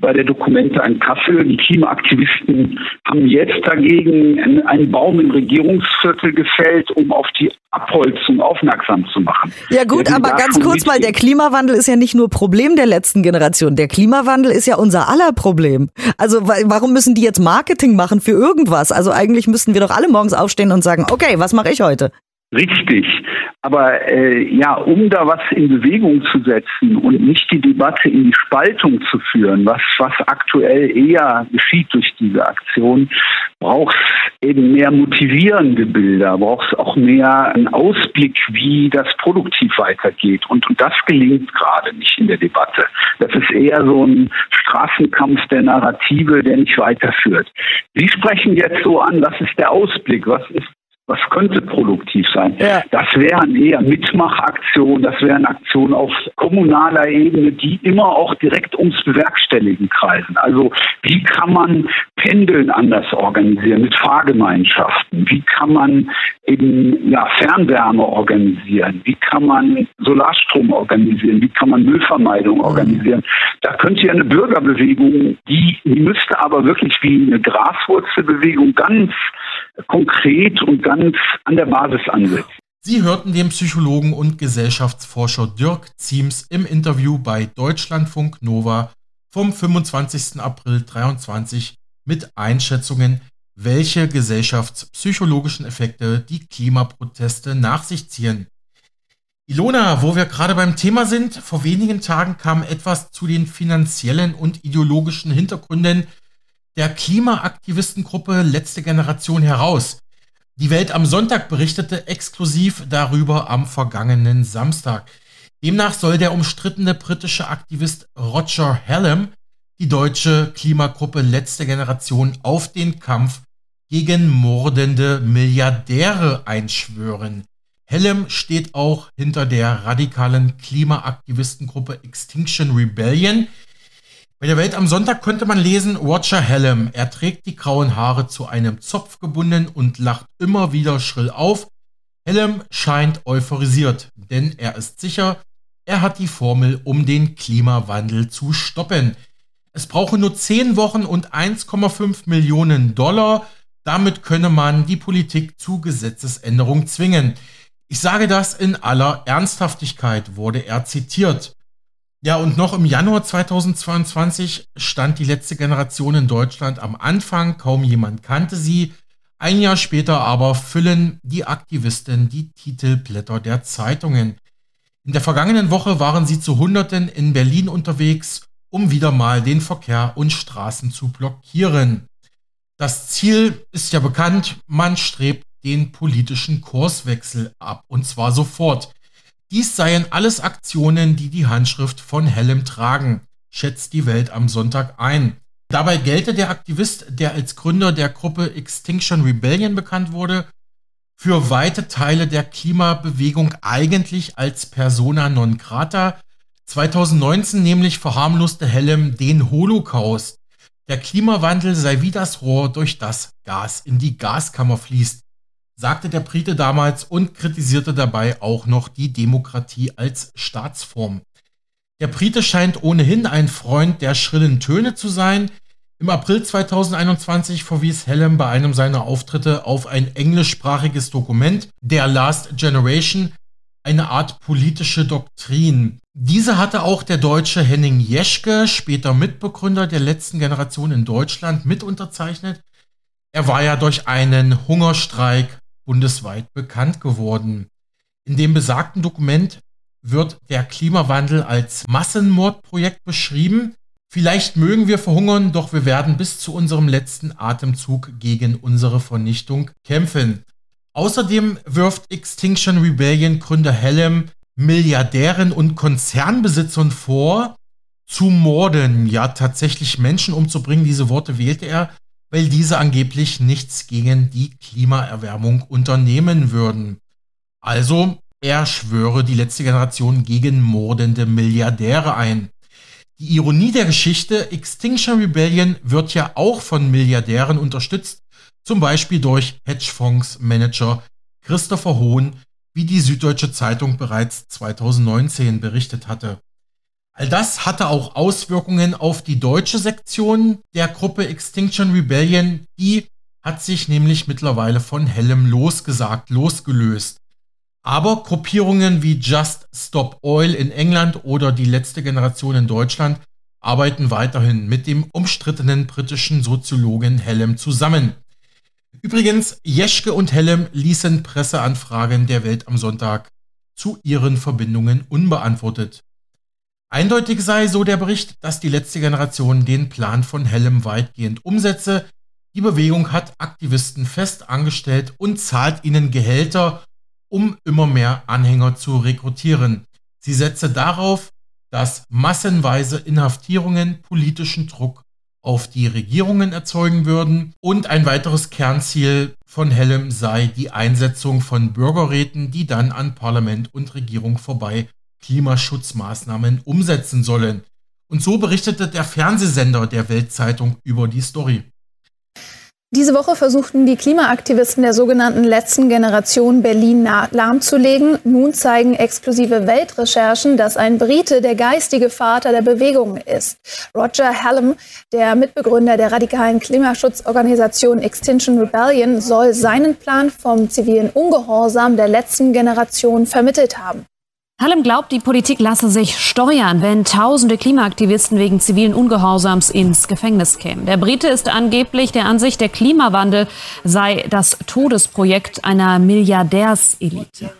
bei der Dokumente ein Kassel. Die Klimaaktivisten haben jetzt dagegen einen Baum im Regierungsviertel gefällt, um auf die Abholzung aufmerksam zu machen. Ja gut, aber ganz kurz mal, der Klimawandel ist ja nicht nur Problem der letzten Generation. Der Klimawandel ist ja unser aller Problem. Also warum müssen die jetzt Marketing machen für irgendwas? Also eigentlich müssten wir doch alle morgens aufstehen und sagen, okay, was mache ich heute? Richtig. Aber äh, ja, um da was in Bewegung zu setzen und nicht die Debatte in die Spaltung zu führen, was, was aktuell eher geschieht durch diese Aktion, braucht es eben mehr motivierende Bilder, braucht es auch mehr einen Ausblick, wie das produktiv weitergeht. Und, und das gelingt gerade nicht in der Debatte. Das ist eher so ein Straßenkampf der Narrative, der nicht weiterführt. Sie sprechen jetzt so an, was ist der Ausblick, was ist was könnte produktiv sein? Ja. Das wären eher Mitmachaktionen, das wären Aktionen auf kommunaler Ebene, die immer auch direkt ums Bewerkstelligen kreisen. Also wie kann man Pendeln anders organisieren mit Fahrgemeinschaften? Wie kann man eben ja, Fernwärme organisieren? Wie kann man Solarstrom organisieren? Wie kann man Müllvermeidung organisieren? Da könnte ja eine Bürgerbewegung, die, die müsste aber wirklich wie eine Graswurzelbewegung ganz konkret und ganz an der Basis ansetzt. Sie hörten den Psychologen und Gesellschaftsforscher Dirk Ziems im Interview bei Deutschlandfunk Nova vom 25. April 2023 mit Einschätzungen, welche gesellschaftspsychologischen Effekte die Klimaproteste nach sich ziehen. Ilona, wo wir gerade beim Thema sind, vor wenigen Tagen kam etwas zu den finanziellen und ideologischen Hintergründen der Klimaaktivistengruppe Letzte Generation heraus. Die Welt am Sonntag berichtete exklusiv darüber am vergangenen Samstag. Demnach soll der umstrittene britische Aktivist Roger Hallam die deutsche Klimagruppe Letzte Generation auf den Kampf gegen mordende Milliardäre einschwören. Hallam steht auch hinter der radikalen Klimaaktivistengruppe Extinction Rebellion, bei der Welt am Sonntag konnte man lesen, Roger Hallam, er trägt die grauen Haare zu einem Zopf gebunden und lacht immer wieder schrill auf. Hallam scheint euphorisiert, denn er ist sicher, er hat die Formel, um den Klimawandel zu stoppen. Es brauche nur 10 Wochen und 1,5 Millionen Dollar. Damit könne man die Politik zu Gesetzesänderung zwingen. Ich sage das in aller Ernsthaftigkeit, wurde er zitiert. Ja, und noch im Januar 2022 stand die letzte Generation in Deutschland am Anfang, kaum jemand kannte sie. Ein Jahr später aber füllen die Aktivisten die Titelblätter der Zeitungen. In der vergangenen Woche waren sie zu Hunderten in Berlin unterwegs, um wieder mal den Verkehr und Straßen zu blockieren. Das Ziel ist ja bekannt, man strebt den politischen Kurswechsel ab, und zwar sofort. Dies seien alles Aktionen, die die Handschrift von Hellem tragen, schätzt die Welt am Sonntag ein. Dabei gelte der Aktivist, der als Gründer der Gruppe Extinction Rebellion bekannt wurde, für weite Teile der Klimabewegung eigentlich als persona non grata. 2019 nämlich verharmloste Hellem den Holocaust. Der Klimawandel sei wie das Rohr, durch das Gas in die Gaskammer fließt sagte der Brite damals und kritisierte dabei auch noch die Demokratie als Staatsform. Der Brite scheint ohnehin ein Freund der schrillen Töne zu sein. Im April 2021 verwies Hellem bei einem seiner Auftritte auf ein englischsprachiges Dokument, der Last Generation, eine Art politische Doktrin. Diese hatte auch der deutsche Henning Jeschke, später Mitbegründer der letzten Generation in Deutschland, mit unterzeichnet. Er war ja durch einen Hungerstreik bundesweit bekannt geworden. In dem besagten Dokument wird der Klimawandel als Massenmordprojekt beschrieben. Vielleicht mögen wir verhungern, doch wir werden bis zu unserem letzten Atemzug gegen unsere Vernichtung kämpfen. Außerdem wirft Extinction Rebellion Gründer Hellem Milliardären und Konzernbesitzern vor, zu morden, ja tatsächlich Menschen umzubringen. Diese Worte wählte er, weil diese angeblich nichts gegen die Klimaerwärmung unternehmen würden. Also, er schwöre die letzte Generation gegen mordende Milliardäre ein. Die Ironie der Geschichte, Extinction Rebellion wird ja auch von Milliardären unterstützt, zum Beispiel durch Hedgefondsmanager Christopher Hohn, wie die Süddeutsche Zeitung bereits 2019 berichtet hatte. All das hatte auch Auswirkungen auf die deutsche Sektion der Gruppe Extinction Rebellion. Die hat sich nämlich mittlerweile von Hellem losgesagt, losgelöst. Aber Gruppierungen wie Just Stop Oil in England oder die letzte Generation in Deutschland arbeiten weiterhin mit dem umstrittenen britischen Soziologen Hellem zusammen. Übrigens, Jeschke und Hellem ließen Presseanfragen der Welt am Sonntag zu ihren Verbindungen unbeantwortet. Eindeutig sei, so der Bericht, dass die letzte Generation den Plan von Hellem weitgehend umsetze. Die Bewegung hat Aktivisten fest angestellt und zahlt ihnen Gehälter, um immer mehr Anhänger zu rekrutieren. Sie setze darauf, dass massenweise Inhaftierungen politischen Druck auf die Regierungen erzeugen würden. Und ein weiteres Kernziel von Hellem sei die Einsetzung von Bürgerräten, die dann an Parlament und Regierung vorbei Klimaschutzmaßnahmen umsetzen sollen. Und so berichtete der Fernsehsender der Weltzeitung über die Story. Diese Woche versuchten die Klimaaktivisten der sogenannten letzten Generation Berlin lahmzulegen. Nun zeigen exklusive Weltrecherchen, dass ein Brite der geistige Vater der Bewegung ist. Roger Hallam, der Mitbegründer der radikalen Klimaschutzorganisation Extinction Rebellion, soll seinen Plan vom zivilen Ungehorsam der letzten Generation vermittelt haben. Hallem glaubt, die Politik lasse sich steuern, wenn tausende Klimaaktivisten wegen zivilen Ungehorsams ins Gefängnis kämen. Der Brite ist angeblich der Ansicht, der Klimawandel sei das Todesprojekt einer Milliardärselite.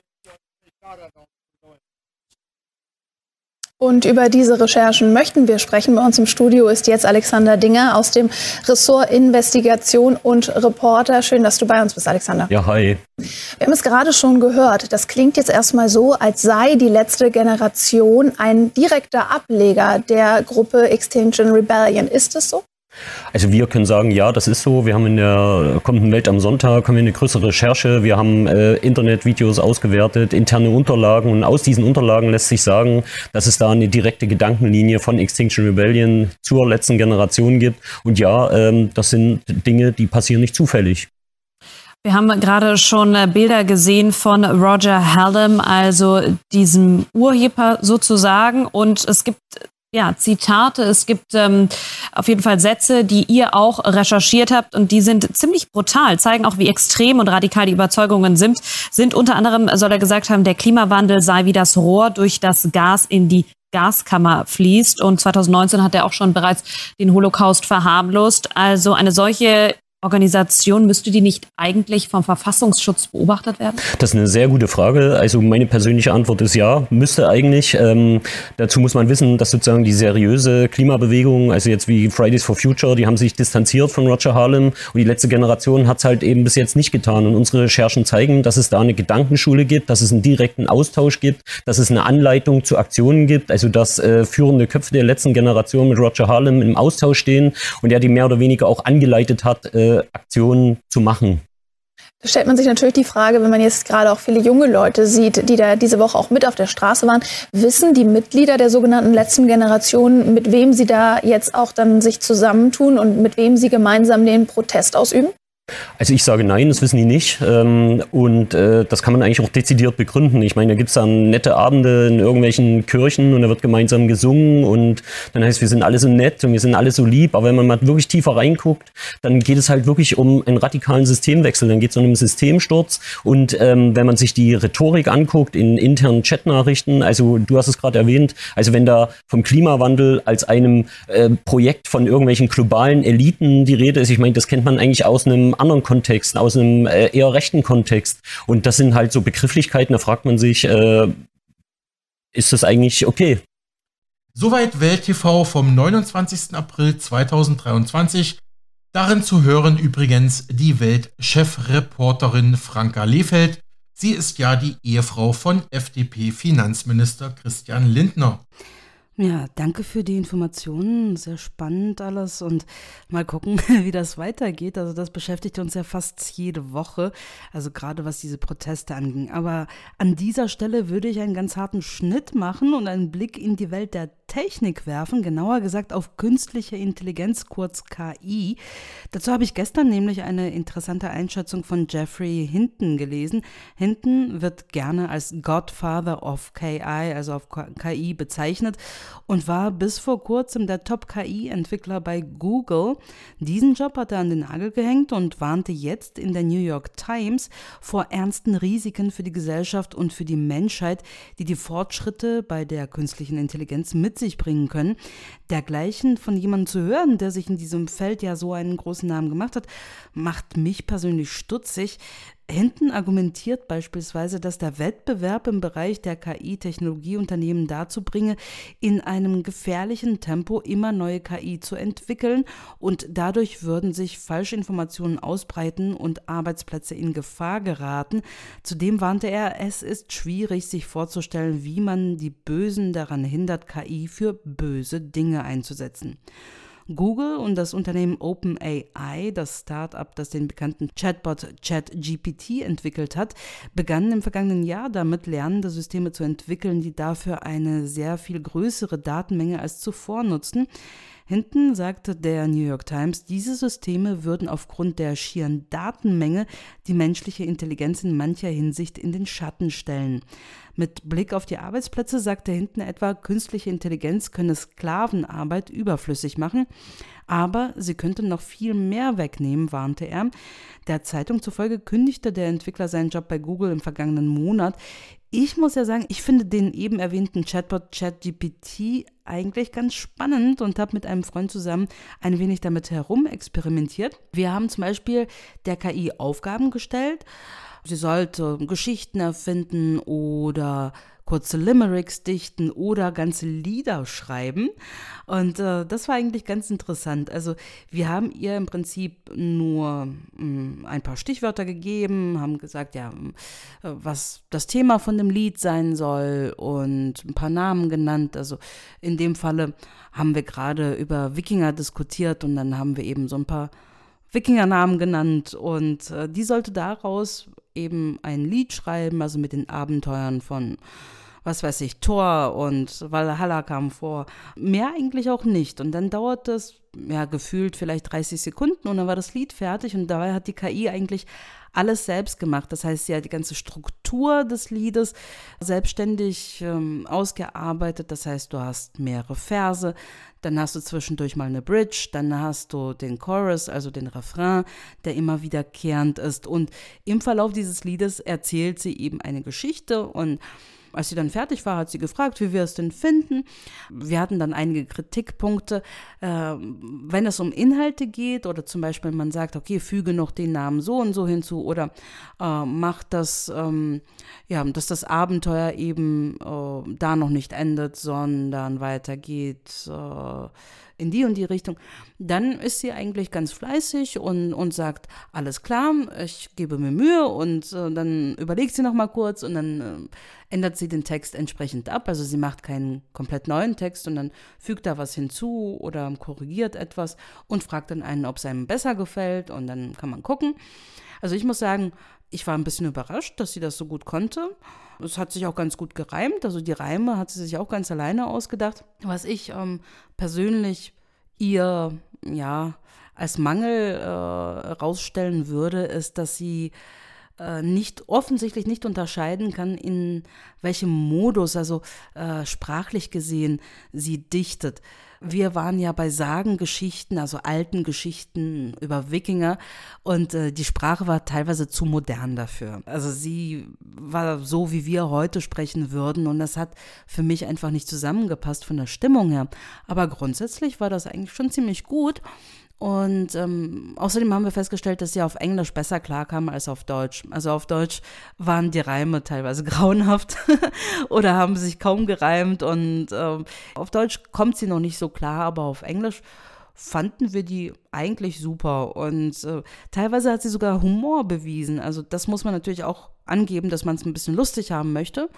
Und über diese Recherchen möchten wir sprechen. Bei uns im Studio ist jetzt Alexander Dinger aus dem Ressort Investigation und Reporter. Schön, dass du bei uns bist, Alexander. Ja, hi. Wir haben es gerade schon gehört. Das klingt jetzt erstmal so, als sei die letzte Generation ein direkter Ableger der Gruppe Extinction Rebellion. Ist es so? Also wir können sagen, ja, das ist so. Wir haben in der kommenden Welt am Sonntag haben wir eine größere Recherche. Wir haben äh, Internetvideos ausgewertet, interne Unterlagen und aus diesen Unterlagen lässt sich sagen, dass es da eine direkte Gedankenlinie von Extinction Rebellion zur letzten Generation gibt. Und ja, ähm, das sind Dinge, die passieren nicht zufällig. Wir haben gerade schon äh, Bilder gesehen von Roger Hallam, also diesem Urheber sozusagen. Und es gibt ja, Zitate, es gibt ähm, auf jeden Fall Sätze, die ihr auch recherchiert habt und die sind ziemlich brutal, zeigen auch, wie extrem und radikal die Überzeugungen sind. Sind unter anderem, soll er gesagt haben, der Klimawandel sei wie das Rohr, durch das Gas in die Gaskammer fließt. Und 2019 hat er auch schon bereits den Holocaust verharmlost. Also eine solche Organisation, müsste die nicht eigentlich vom Verfassungsschutz beobachtet werden? Das ist eine sehr gute Frage. Also meine persönliche Antwort ist ja, müsste eigentlich. Ähm, dazu muss man wissen, dass sozusagen die seriöse Klimabewegung, also jetzt wie Fridays for Future, die haben sich distanziert von Roger Harlem und die letzte Generation hat es halt eben bis jetzt nicht getan. Und unsere Recherchen zeigen, dass es da eine Gedankenschule gibt, dass es einen direkten Austausch gibt, dass es eine Anleitung zu Aktionen gibt, also dass äh, führende Köpfe der letzten Generation mit Roger Harlem im Austausch stehen und der die mehr oder weniger auch angeleitet hat, äh, Aktionen zu machen. Da stellt man sich natürlich die Frage, wenn man jetzt gerade auch viele junge Leute sieht, die da diese Woche auch mit auf der Straße waren, wissen die Mitglieder der sogenannten letzten Generation, mit wem sie da jetzt auch dann sich zusammentun und mit wem sie gemeinsam den Protest ausüben? Also ich sage nein, das wissen die nicht. Ähm, und äh, das kann man eigentlich auch dezidiert begründen. Ich meine, da gibt es dann nette Abende in irgendwelchen Kirchen und da wird gemeinsam gesungen und dann heißt, wir sind alle so nett und wir sind alle so lieb. Aber wenn man mal wirklich tiefer reinguckt, dann geht es halt wirklich um einen radikalen Systemwechsel. Dann geht es um einen Systemsturz. Und ähm, wenn man sich die Rhetorik anguckt in internen Chatnachrichten, also du hast es gerade erwähnt, also wenn da vom Klimawandel als einem äh, Projekt von irgendwelchen globalen Eliten die Rede ist, ich meine, das kennt man eigentlich aus einem anderen Kontext, aus einem äh, eher rechten Kontext. Und das sind halt so Begrifflichkeiten, da fragt man sich, äh, ist das eigentlich okay? Soweit Welt TV vom 29. April 2023. Darin zu hören übrigens die Weltchefreporterin Franka Lehfeld. Sie ist ja die Ehefrau von FDP-Finanzminister Christian Lindner. Ja, danke für die Informationen. Sehr spannend alles und mal gucken, wie das weitergeht. Also das beschäftigt uns ja fast jede Woche, also gerade was diese Proteste anging. Aber an dieser Stelle würde ich einen ganz harten Schnitt machen und einen Blick in die Welt der Technik werfen, genauer gesagt auf künstliche Intelligenz, kurz KI. Dazu habe ich gestern nämlich eine interessante Einschätzung von Jeffrey Hinton gelesen. Hinton wird gerne als Godfather of KI, also auf KI bezeichnet und war bis vor kurzem der Top-KI-Entwickler bei Google. Diesen Job hat er an den Nagel gehängt und warnte jetzt in der New York Times vor ernsten Risiken für die Gesellschaft und für die Menschheit, die die Fortschritte bei der künstlichen Intelligenz mit sich bringen können. Dergleichen von jemandem zu hören, der sich in diesem Feld ja so einen großen Namen gemacht hat, macht mich persönlich stutzig. Hinten argumentiert beispielsweise, dass der Wettbewerb im Bereich der KI-Technologieunternehmen dazu bringe, in einem gefährlichen Tempo immer neue KI zu entwickeln und dadurch würden sich Falschinformationen ausbreiten und Arbeitsplätze in Gefahr geraten. Zudem warnte er, es ist schwierig, sich vorzustellen, wie man die Bösen daran hindert, KI für böse Dinge einzusetzen. Google und das Unternehmen OpenAI, das Startup, das den bekannten Chatbot ChatGPT entwickelt hat, begannen im vergangenen Jahr damit, lernende Systeme zu entwickeln, die dafür eine sehr viel größere Datenmenge als zuvor nutzen. Hinten sagte der New York Times, diese Systeme würden aufgrund der schieren Datenmenge die menschliche Intelligenz in mancher Hinsicht in den Schatten stellen. Mit Blick auf die Arbeitsplätze sagte Hinten etwa, künstliche Intelligenz könne Sklavenarbeit überflüssig machen, aber sie könnte noch viel mehr wegnehmen, warnte er. Der Zeitung zufolge kündigte der Entwickler seinen Job bei Google im vergangenen Monat. Ich muss ja sagen, ich finde den eben erwähnten Chatbot ChatGPT eigentlich ganz spannend und habe mit einem Freund zusammen ein wenig damit herumexperimentiert. Wir haben zum Beispiel der KI Aufgaben gestellt. Sie sollte Geschichten erfinden oder kurze Limericks dichten oder ganze Lieder schreiben. Und äh, das war eigentlich ganz interessant. Also wir haben ihr im Prinzip nur mh, hm, ein paar Stichwörter gegeben, haben gesagt, ja, äh, was das Thema von dem Lied sein soll und ein paar Namen genannt. Also in dem Falle haben wir gerade über Wikinger diskutiert und dann haben wir eben so ein paar Wikingernamen genannt und äh, die sollte daraus eben ein Lied schreiben, also mit den Abenteuern von was weiß ich, Thor und Valhalla kam vor. Mehr eigentlich auch nicht. Und dann dauert das, ja, gefühlt vielleicht 30 Sekunden und dann war das Lied fertig und dabei hat die KI eigentlich alles selbst gemacht. Das heißt, sie hat die ganze Struktur des Liedes selbstständig ähm, ausgearbeitet. Das heißt, du hast mehrere Verse, dann hast du zwischendurch mal eine Bridge, dann hast du den Chorus, also den Refrain, der immer wiederkehrend ist. Und im Verlauf dieses Liedes erzählt sie eben eine Geschichte und als sie dann fertig war, hat sie gefragt, wie wir es denn finden. Wir hatten dann einige Kritikpunkte. Äh, wenn es um Inhalte geht oder zum Beispiel man sagt, okay, füge noch den Namen so und so hinzu oder äh, macht das, ähm, ja, dass das Abenteuer eben äh, da noch nicht endet, sondern weitergeht äh, in die und die Richtung, dann ist sie eigentlich ganz fleißig und, und sagt, alles klar, ich gebe mir Mühe und äh, dann überlegt sie noch mal kurz und dann äh, ändert sie den Text entsprechend ab. Also sie macht keinen komplett neuen Text, sondern fügt da was hinzu oder korrigiert etwas und fragt dann einen, ob es einem besser gefällt und dann kann man gucken. Also ich muss sagen, ich war ein bisschen überrascht, dass sie das so gut konnte. Es hat sich auch ganz gut gereimt. Also die Reime hat sie sich auch ganz alleine ausgedacht. Was ich ähm, persönlich ihr ja als Mangel äh, rausstellen würde, ist, dass sie äh, nicht offensichtlich nicht unterscheiden kann, in welchem Modus, also äh, sprachlich gesehen, sie dichtet. Wir waren ja bei Sagengeschichten, also alten Geschichten über Wikinger und äh, die Sprache war teilweise zu modern dafür. Also sie war so, wie wir heute sprechen würden und das hat für mich einfach nicht zusammengepasst von der Stimmung her. Aber grundsätzlich war das eigentlich schon ziemlich gut und ähm, außerdem haben wir festgestellt, dass sie auf Englisch besser klarkam als auf Deutsch. Also auf Deutsch waren die Reime teilweise grauenhaft oder haben sich kaum gereimt. Und ähm, auf Deutsch kommt sie noch nicht so klar, aber auf Englisch fanden wir die eigentlich super. Und äh, teilweise hat sie sogar Humor bewiesen. Also das muss man natürlich auch angeben, dass man es ein bisschen lustig haben möchte.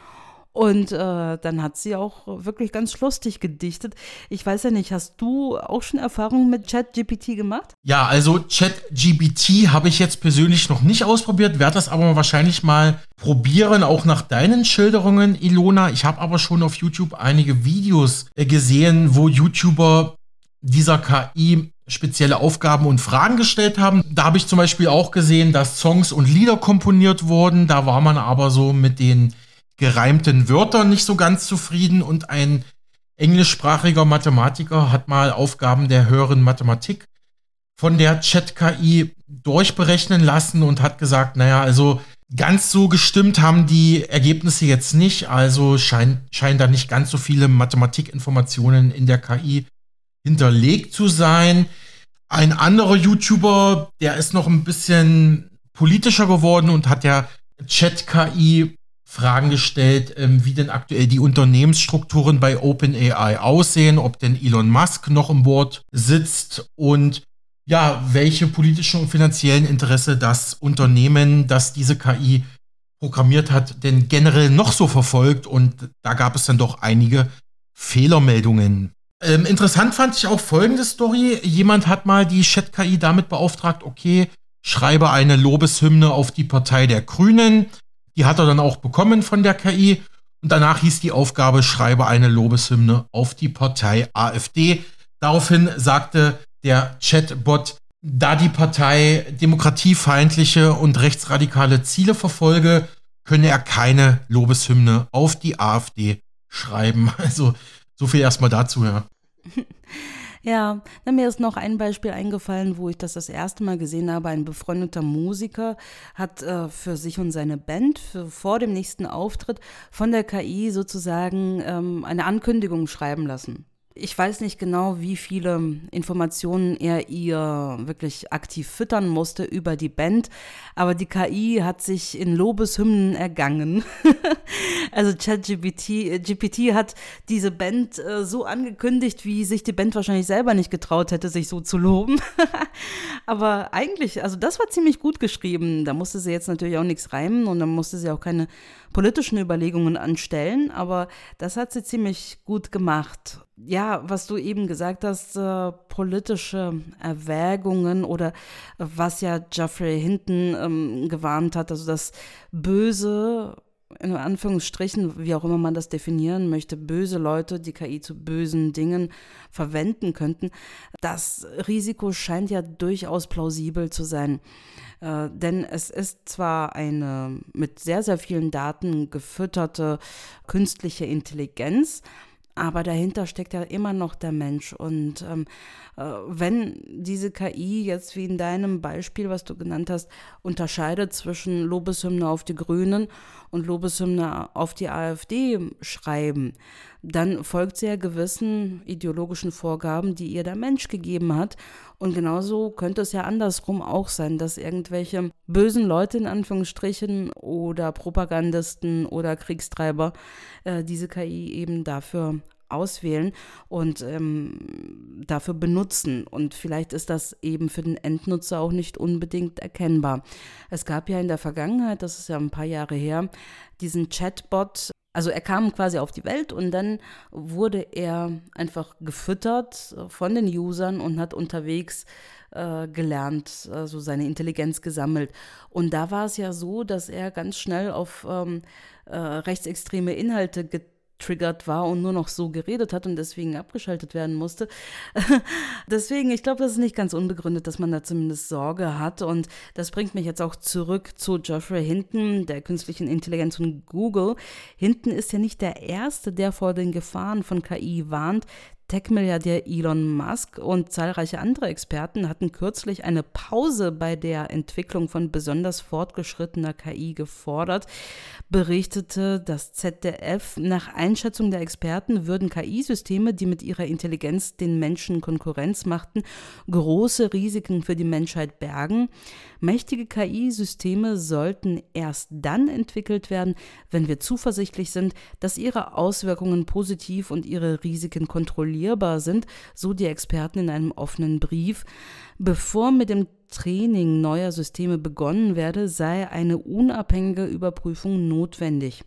Und äh, dann hat sie auch wirklich ganz lustig gedichtet. Ich weiß ja nicht, hast du auch schon Erfahrungen mit ChatGPT gemacht? Ja, also ChatGPT habe ich jetzt persönlich noch nicht ausprobiert, werde das aber wahrscheinlich mal probieren, auch nach deinen Schilderungen, Ilona. Ich habe aber schon auf YouTube einige Videos äh, gesehen, wo YouTuber dieser KI spezielle Aufgaben und Fragen gestellt haben. Da habe ich zum Beispiel auch gesehen, dass Songs und Lieder komponiert wurden. Da war man aber so mit den gereimten Wörtern nicht so ganz zufrieden und ein englischsprachiger Mathematiker hat mal Aufgaben der höheren Mathematik von der Chat-KI durchberechnen lassen und hat gesagt, naja, also ganz so gestimmt haben die Ergebnisse jetzt nicht, also scheint, scheinen da nicht ganz so viele Mathematikinformationen in der KI hinterlegt zu sein. Ein anderer YouTuber, der ist noch ein bisschen politischer geworden und hat der Chat-KI Fragen gestellt, ähm, wie denn aktuell die Unternehmensstrukturen bei OpenAI aussehen, ob denn Elon Musk noch im Board sitzt und ja, welche politischen und finanziellen Interesse das Unternehmen, das diese KI programmiert hat, denn generell noch so verfolgt und da gab es dann doch einige Fehlermeldungen. Ähm, interessant fand ich auch folgende Story. Jemand hat mal die Chat-KI damit beauftragt, okay, schreibe eine Lobeshymne auf die Partei der Grünen. Die hat er dann auch bekommen von der KI. Und danach hieß die Aufgabe, schreibe eine Lobeshymne auf die Partei AfD. Daraufhin sagte der Chatbot, da die Partei demokratiefeindliche und rechtsradikale Ziele verfolge, könne er keine Lobeshymne auf die AfD schreiben. Also so viel erstmal dazu, ja. Ja, mir ist noch ein Beispiel eingefallen, wo ich das das erste Mal gesehen habe. Ein befreundeter Musiker hat äh, für sich und seine Band für, vor dem nächsten Auftritt von der KI sozusagen ähm, eine Ankündigung schreiben lassen. Ich weiß nicht genau, wie viele Informationen er ihr wirklich aktiv füttern musste über die Band, aber die KI hat sich in Lobeshymnen ergangen. also ChatGPT GPT hat diese Band äh, so angekündigt, wie sich die Band wahrscheinlich selber nicht getraut hätte, sich so zu loben. aber eigentlich, also das war ziemlich gut geschrieben. Da musste sie jetzt natürlich auch nichts reimen und dann musste sie auch keine politischen Überlegungen anstellen, aber das hat sie ziemlich gut gemacht. Ja, was du eben gesagt hast, äh, politische Erwägungen oder was ja Jeffrey Hinton ähm, gewarnt hat, also das Böse in Anführungsstrichen, wie auch immer man das definieren möchte, böse Leute die KI zu bösen Dingen verwenden könnten, das Risiko scheint ja durchaus plausibel zu sein. Äh, denn es ist zwar eine mit sehr, sehr vielen Daten gefütterte künstliche Intelligenz, aber dahinter steckt ja immer noch der Mensch. Und ähm, äh, wenn diese KI jetzt wie in deinem Beispiel, was du genannt hast, unterscheidet zwischen Lobeshymne auf die Grünen und Lobeshymne auf die AfD schreiben, dann folgt sie ja gewissen ideologischen Vorgaben, die ihr der Mensch gegeben hat. Und genauso könnte es ja andersrum auch sein, dass irgendwelche bösen Leute in Anführungsstrichen oder Propagandisten oder Kriegstreiber äh, diese KI eben dafür auswählen und ähm, dafür benutzen. Und vielleicht ist das eben für den Endnutzer auch nicht unbedingt erkennbar. Es gab ja in der Vergangenheit, das ist ja ein paar Jahre her, diesen Chatbot. Also er kam quasi auf die Welt und dann wurde er einfach gefüttert von den Usern und hat unterwegs äh, gelernt, also seine Intelligenz gesammelt. Und da war es ja so, dass er ganz schnell auf ähm, äh, rechtsextreme Inhalte getippt getriggert war und nur noch so geredet hat und deswegen abgeschaltet werden musste. deswegen, ich glaube, das ist nicht ganz unbegründet, dass man da zumindest Sorge hat. Und das bringt mich jetzt auch zurück zu Geoffrey Hinton, der künstlichen Intelligenz von Google. Hinton ist ja nicht der Erste, der vor den Gefahren von KI warnt. Tech-Milliardär Elon Musk und zahlreiche andere Experten hatten kürzlich eine Pause bei der Entwicklung von besonders fortgeschrittener KI gefordert, berichtete das ZDF. Nach Einschätzung der Experten würden KI-Systeme, die mit ihrer Intelligenz den Menschen Konkurrenz machten, große Risiken für die Menschheit bergen. Mächtige KI-Systeme sollten erst dann entwickelt werden, wenn wir zuversichtlich sind, dass ihre Auswirkungen positiv und ihre Risiken kontrollierbar sind, so die Experten in einem offenen Brief. Bevor mit dem Training neuer Systeme begonnen werde, sei eine unabhängige Überprüfung notwendig.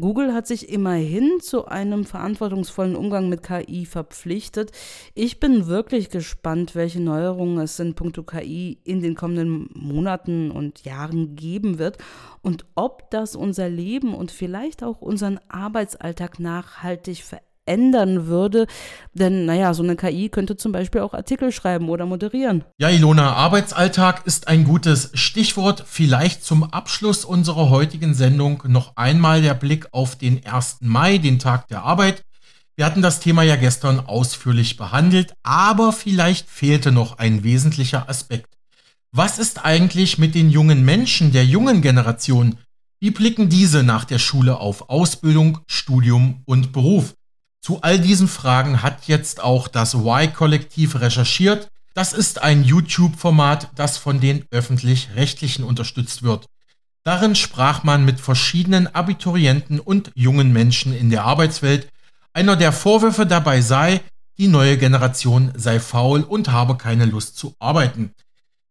Google hat sich immerhin zu einem verantwortungsvollen Umgang mit KI verpflichtet. Ich bin wirklich gespannt, welche Neuerungen es in puncto KI in den kommenden Monaten und Jahren geben wird und ob das unser Leben und vielleicht auch unseren Arbeitsalltag nachhaltig verändert ändern würde. Denn, naja, so eine KI könnte zum Beispiel auch Artikel schreiben oder moderieren. Ja, Ilona, Arbeitsalltag ist ein gutes Stichwort. Vielleicht zum Abschluss unserer heutigen Sendung noch einmal der Blick auf den 1. Mai, den Tag der Arbeit. Wir hatten das Thema ja gestern ausführlich behandelt, aber vielleicht fehlte noch ein wesentlicher Aspekt. Was ist eigentlich mit den jungen Menschen der jungen Generation? Wie blicken diese nach der Schule auf Ausbildung, Studium und Beruf? Zu all diesen Fragen hat jetzt auch das Y-Kollektiv recherchiert. Das ist ein YouTube-Format, das von den öffentlich-rechtlichen unterstützt wird. Darin sprach man mit verschiedenen Abiturienten und jungen Menschen in der Arbeitswelt. Einer der Vorwürfe dabei sei, die neue Generation sei faul und habe keine Lust zu arbeiten.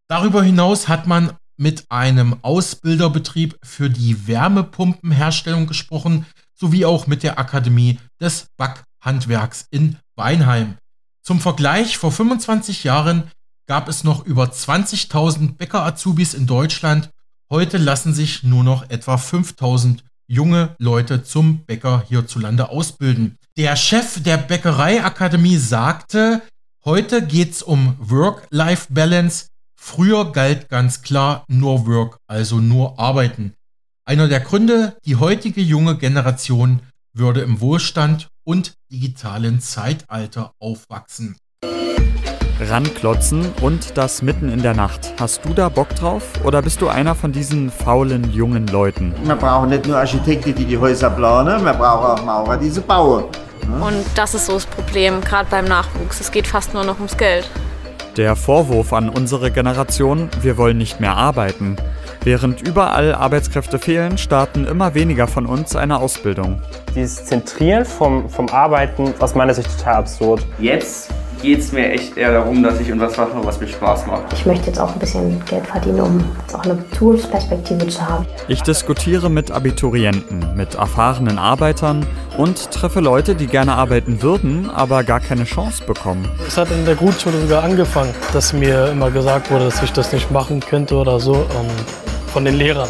Darüber hinaus hat man mit einem Ausbilderbetrieb für die Wärmepumpenherstellung gesprochen, sowie auch mit der Akademie des Backhandwerks in Weinheim. Zum Vergleich, vor 25 Jahren gab es noch über 20.000 Bäcker-Azubis in Deutschland. Heute lassen sich nur noch etwa 5.000 junge Leute zum Bäcker hierzulande ausbilden. Der Chef der Bäckereiakademie sagte, heute geht es um Work-Life-Balance. Früher galt ganz klar nur Work, also nur Arbeiten. Einer der Gründe, die heutige junge Generation würde im Wohlstand und digitalen Zeitalter aufwachsen. Ranklotzen und das mitten in der Nacht. Hast du da Bock drauf oder bist du einer von diesen faulen jungen Leuten? Wir brauchen nicht nur Architekten, die die Häuser planen, wir brauchen auch Maurer, die sie bauen. Und das ist so das Problem, gerade beim Nachwuchs. Es geht fast nur noch ums Geld. Der Vorwurf an unsere Generation, wir wollen nicht mehr arbeiten. Während überall Arbeitskräfte fehlen, starten immer weniger von uns eine Ausbildung. Dieses Zentrieren vom, vom Arbeiten aus meiner Sicht total absurd. Jetzt geht es mir echt eher darum, dass ich etwas mache, was mir Spaß macht. Ich möchte jetzt auch ein bisschen Geld verdienen, um auch eine Zukunftsperspektive zu haben. Ich diskutiere mit Abiturienten, mit erfahrenen Arbeitern und treffe Leute, die gerne arbeiten würden, aber gar keine Chance bekommen. Es hat in der Grundschule sogar angefangen, dass mir immer gesagt wurde, dass ich das nicht machen könnte oder so ähm, von den Lehrern.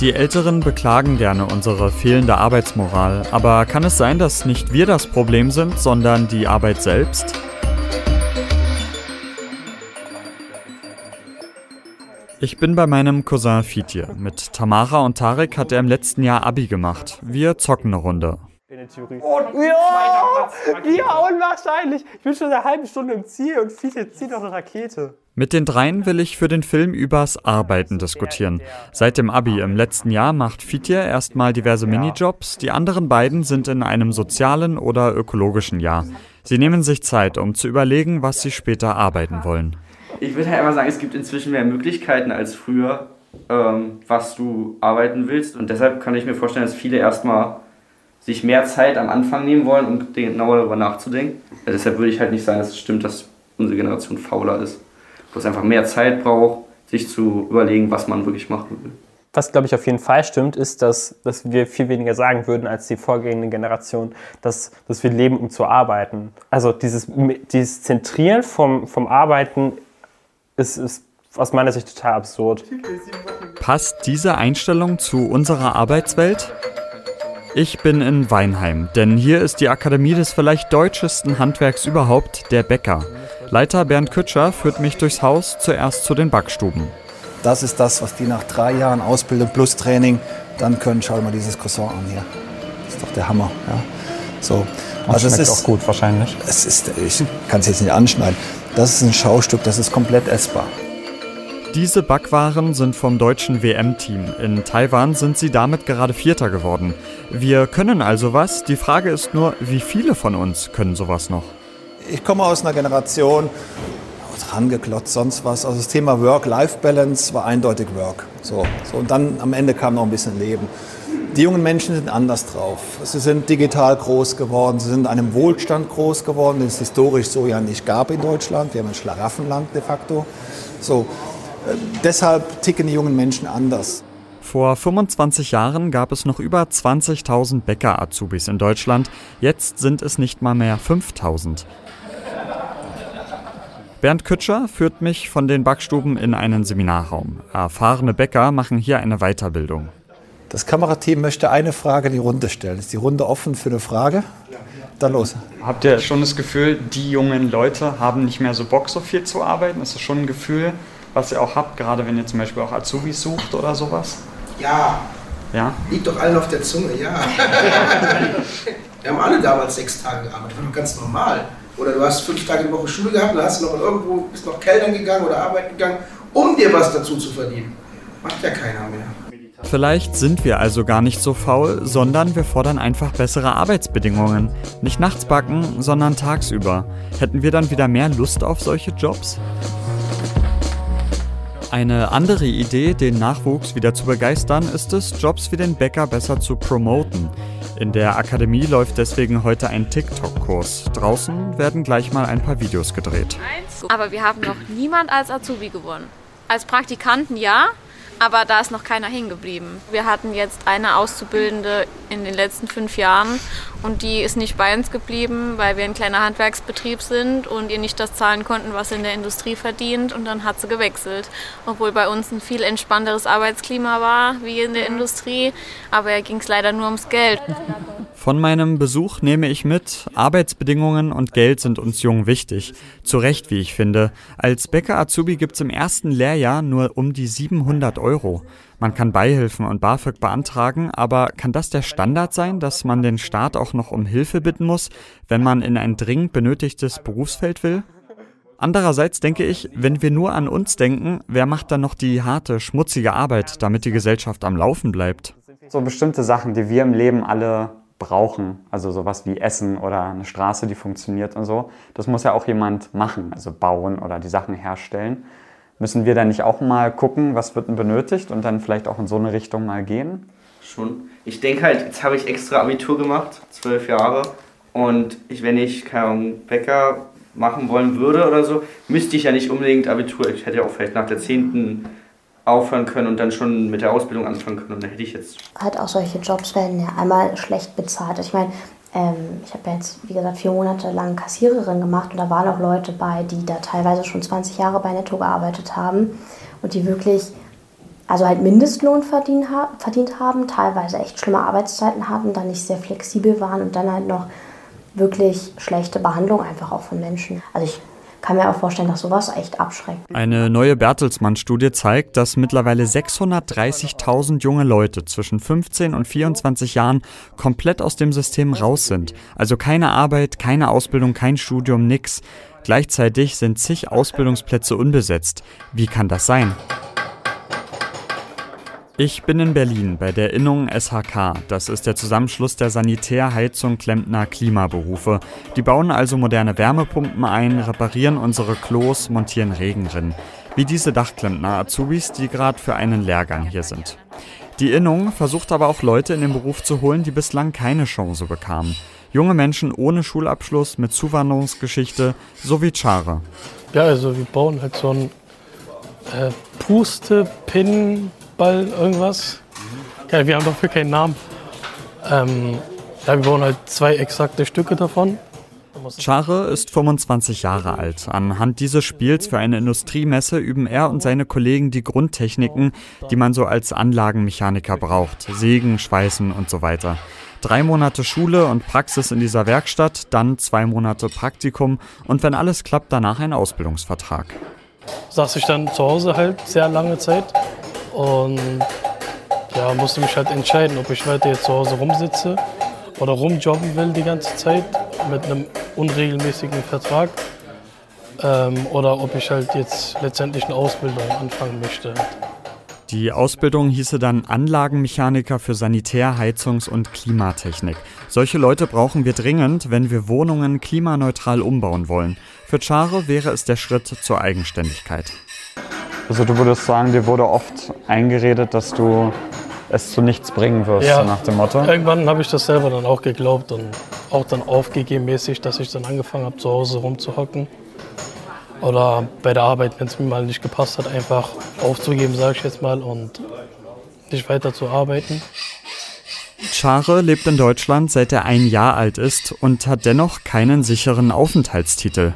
Die Älteren beklagen gerne unsere fehlende Arbeitsmoral, aber kann es sein, dass nicht wir das Problem sind, sondern die Arbeit selbst? Ich bin bei meinem Cousin Fitje. Mit Tamara und Tarek hat er im letzten Jahr Abi gemacht. Wir zocken eine Runde. Und ja, ja, unwahrscheinlich. Ich bin schon eine halbe Stunde im Ziel und Fitje zieht noch eine Rakete. Mit den dreien will ich für den Film übers Arbeiten diskutieren. Seit dem Abi im letzten Jahr macht Fitje erstmal diverse Minijobs, die anderen beiden sind in einem sozialen oder ökologischen Jahr. Sie nehmen sich Zeit, um zu überlegen, was sie später arbeiten wollen. Ich würde halt immer sagen, es gibt inzwischen mehr Möglichkeiten als früher, ähm, was du arbeiten willst. Und deshalb kann ich mir vorstellen, dass viele erstmal sich mehr Zeit am Anfang nehmen wollen, um genauer darüber nachzudenken. Ja, deshalb würde ich halt nicht sagen, dass es stimmt, dass unsere Generation fauler ist wo es einfach mehr Zeit braucht, sich zu überlegen, was man wirklich machen will. Was, glaube ich, auf jeden Fall stimmt, ist, dass, dass wir viel weniger sagen würden als die vorgehende Generation, dass, dass wir leben, um zu arbeiten. Also dieses, dieses Zentrieren vom, vom Arbeiten ist, ist aus meiner Sicht total absurd. Passt diese Einstellung zu unserer Arbeitswelt? Ich bin in Weinheim, denn hier ist die Akademie des vielleicht deutschesten Handwerks überhaupt, der Bäcker. Leiter Bernd Kütscher führt mich durchs Haus zuerst zu den Backstuben. Das ist das, was die nach drei Jahren Ausbildung plus Training dann können. Schau mal dieses Croissant an hier. Das ist doch der Hammer. Ja. So. Und also es ist auch gut wahrscheinlich. Es ist, ich kann es jetzt nicht anschneiden. Das ist ein Schaustück, das ist komplett essbar. Diese Backwaren sind vom deutschen WM-Team. In Taiwan sind sie damit gerade Vierter geworden. Wir können also was. Die Frage ist nur, wie viele von uns können sowas noch? ich komme aus einer Generation, rangeklotzt, sonst was. Also das Thema Work-Life-Balance war eindeutig Work. So, so, und dann am Ende kam noch ein bisschen Leben. Die jungen Menschen sind anders drauf. Sie sind digital groß geworden, sie sind in einem Wohlstand groß geworden, den es historisch so ja nicht gab in Deutschland. Wir haben ein Schlaraffenland de facto. So, deshalb ticken die jungen Menschen anders. Vor 25 Jahren gab es noch über 20.000 Bäcker-Azubis in Deutschland. Jetzt sind es nicht mal mehr 5.000. Bernd Kütscher führt mich von den Backstuben in einen Seminarraum. Erfahrene Bäcker machen hier eine Weiterbildung. Das Kamerateam möchte eine Frage in die Runde stellen. Ist die Runde offen für eine Frage? Dann los. Habt ihr schon das Gefühl, die jungen Leute haben nicht mehr so Bock, so viel zu arbeiten? Ist das schon ein Gefühl, was ihr auch habt, gerade wenn ihr zum Beispiel auch Azubis sucht oder sowas? Ja. Ja? Liegt doch allen auf der Zunge, ja. Wir haben alle damals sechs Tage gearbeitet, das war doch ganz normal. Oder du hast fünf Tage die Woche Schule gehabt, dann hast du noch irgendwo, bist noch Kellnern gegangen oder arbeiten gegangen, um dir was dazu zu verdienen. Macht ja keiner mehr. Vielleicht sind wir also gar nicht so faul, sondern wir fordern einfach bessere Arbeitsbedingungen. Nicht nachts backen, sondern tagsüber. Hätten wir dann wieder mehr Lust auf solche Jobs? Eine andere Idee, den Nachwuchs wieder zu begeistern, ist es, Jobs wie den Bäcker besser zu promoten. In der Akademie läuft deswegen heute ein TikTok-Kurs. Draußen werden gleich mal ein paar Videos gedreht. Aber wir haben noch niemand als Azubi gewonnen. Als Praktikanten ja, aber da ist noch keiner hingeblieben. Wir hatten jetzt eine Auszubildende in den letzten fünf Jahren und die ist nicht bei uns geblieben, weil wir ein kleiner Handwerksbetrieb sind und ihr nicht das zahlen konnten, was sie in der Industrie verdient und dann hat sie gewechselt. Obwohl bei uns ein viel entspannteres Arbeitsklima war wie in der Industrie, aber er ging es leider nur ums Geld. Von meinem Besuch nehme ich mit, Arbeitsbedingungen und Geld sind uns jung wichtig. Zu Recht, wie ich finde. Als Bäcker-Azubi gibt es im ersten Lehrjahr nur um die 700 Euro. Man kann Beihilfen und BAföG beantragen, aber kann das der Standard sein, dass man den Staat auch noch um Hilfe bitten muss, wenn man in ein dringend benötigtes Berufsfeld will? Andererseits denke ich, wenn wir nur an uns denken, wer macht dann noch die harte, schmutzige Arbeit, damit die Gesellschaft am Laufen bleibt? So bestimmte Sachen, die wir im Leben alle brauchen, also sowas wie Essen oder eine Straße, die funktioniert und so, das muss ja auch jemand machen, also bauen oder die Sachen herstellen. Müssen wir dann nicht auch mal gucken, was wird denn benötigt und dann vielleicht auch in so eine Richtung mal gehen? Schon. Ich denke halt, jetzt habe ich extra Abitur gemacht, zwölf Jahre. Und ich, wenn ich, keine Ahnung, Bäcker machen wollen würde oder so, müsste ich ja nicht unbedingt Abitur. Ich hätte ja auch vielleicht nach der zehnten aufhören können und dann schon mit der Ausbildung anfangen können. Und da hätte ich jetzt. Halt auch solche Jobs werden ja einmal schlecht bezahlt. Ich meine, ähm, ich habe ja jetzt, wie gesagt, vier Monate lang Kassiererin gemacht und da waren auch Leute bei, die da teilweise schon 20 Jahre bei Netto gearbeitet haben und die wirklich also halt Mindestlohn verdient, verdient haben, teilweise echt schlimme Arbeitszeiten hatten, dann nicht sehr flexibel waren und dann halt noch wirklich schlechte Behandlung einfach auch von Menschen. Also ich kann mir auch vorstellen, dass sowas echt abschreckt. Eine neue Bertelsmann-Studie zeigt, dass mittlerweile 630.000 junge Leute zwischen 15 und 24 Jahren komplett aus dem System raus sind. Also keine Arbeit, keine Ausbildung, kein Studium, nix. Gleichzeitig sind zig Ausbildungsplätze unbesetzt. Wie kann das sein? Ich bin in Berlin bei der Innung SHK. Das ist der Zusammenschluss der Sanitär-, Heizung, Klempner, Klimaberufe. Die bauen also moderne Wärmepumpen ein, reparieren unsere Klos, montieren Regenrinnen. Wie diese Dachklempner Azubis, die gerade für einen Lehrgang hier sind. Die Innung versucht aber auch Leute in den Beruf zu holen, die bislang keine Chance bekamen. Junge Menschen ohne Schulabschluss, mit Zuwanderungsgeschichte, sowie Chare. Ja, also wir bauen halt so ein äh, Puste-Pin- Ball irgendwas. Ja, wir haben dafür keinen Namen. Ähm, ja, wir bauen halt zwei exakte Stücke davon. Chare ist 25 Jahre alt. Anhand dieses Spiels für eine Industriemesse üben er und seine Kollegen die Grundtechniken, die man so als Anlagenmechaniker braucht. Sägen, Schweißen und so weiter. Drei Monate Schule und Praxis in dieser Werkstatt, dann zwei Monate Praktikum und wenn alles klappt, danach ein Ausbildungsvertrag. Saß ich dann zu Hause halt sehr lange Zeit und ja, musste mich halt entscheiden, ob ich weiter jetzt zu Hause rumsitze oder rumjobben will die ganze Zeit mit einem unregelmäßigen Vertrag ähm, oder ob ich halt jetzt letztendlich eine Ausbildung anfangen möchte. Die Ausbildung hieße dann Anlagenmechaniker für Sanitär-, Heizungs- und Klimatechnik. Solche Leute brauchen wir dringend, wenn wir Wohnungen klimaneutral umbauen wollen. Für Charo wäre es der Schritt zur Eigenständigkeit. Also du würdest sagen, dir wurde oft eingeredet, dass du es zu nichts bringen wirst, ja, nach dem Motto? Irgendwann habe ich das selber dann auch geglaubt und auch dann aufgegeben mäßig, dass ich dann angefangen habe, zu Hause rumzuhocken. Oder bei der Arbeit, wenn es mir mal nicht gepasst hat, einfach aufzugeben, sage ich jetzt mal, und nicht weiter zu arbeiten. Chare lebt in Deutschland, seit er ein Jahr alt ist und hat dennoch keinen sicheren Aufenthaltstitel.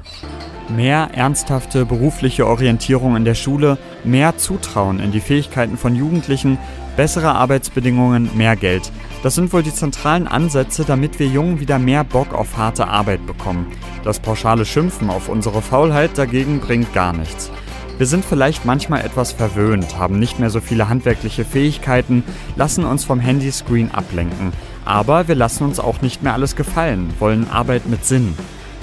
Mehr ernsthafte berufliche Orientierung in der Schule, mehr Zutrauen in die Fähigkeiten von Jugendlichen, bessere Arbeitsbedingungen, mehr Geld. Das sind wohl die zentralen Ansätze, damit wir Jungen wieder mehr Bock auf harte Arbeit bekommen. Das pauschale Schimpfen auf unsere Faulheit dagegen bringt gar nichts. Wir sind vielleicht manchmal etwas verwöhnt, haben nicht mehr so viele handwerkliche Fähigkeiten, lassen uns vom Handyscreen ablenken. Aber wir lassen uns auch nicht mehr alles gefallen, wollen Arbeit mit Sinn.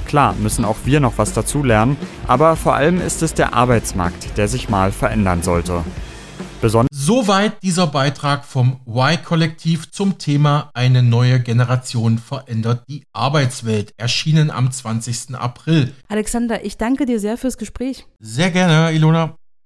Klar müssen auch wir noch was dazulernen, aber vor allem ist es der Arbeitsmarkt, der sich mal verändern sollte. Besonders Soweit dieser Beitrag vom Y-Kollektiv zum Thema Eine neue Generation verändert die Arbeitswelt, erschienen am 20. April. Alexander, ich danke dir sehr fürs Gespräch. Sehr gerne, Ilona.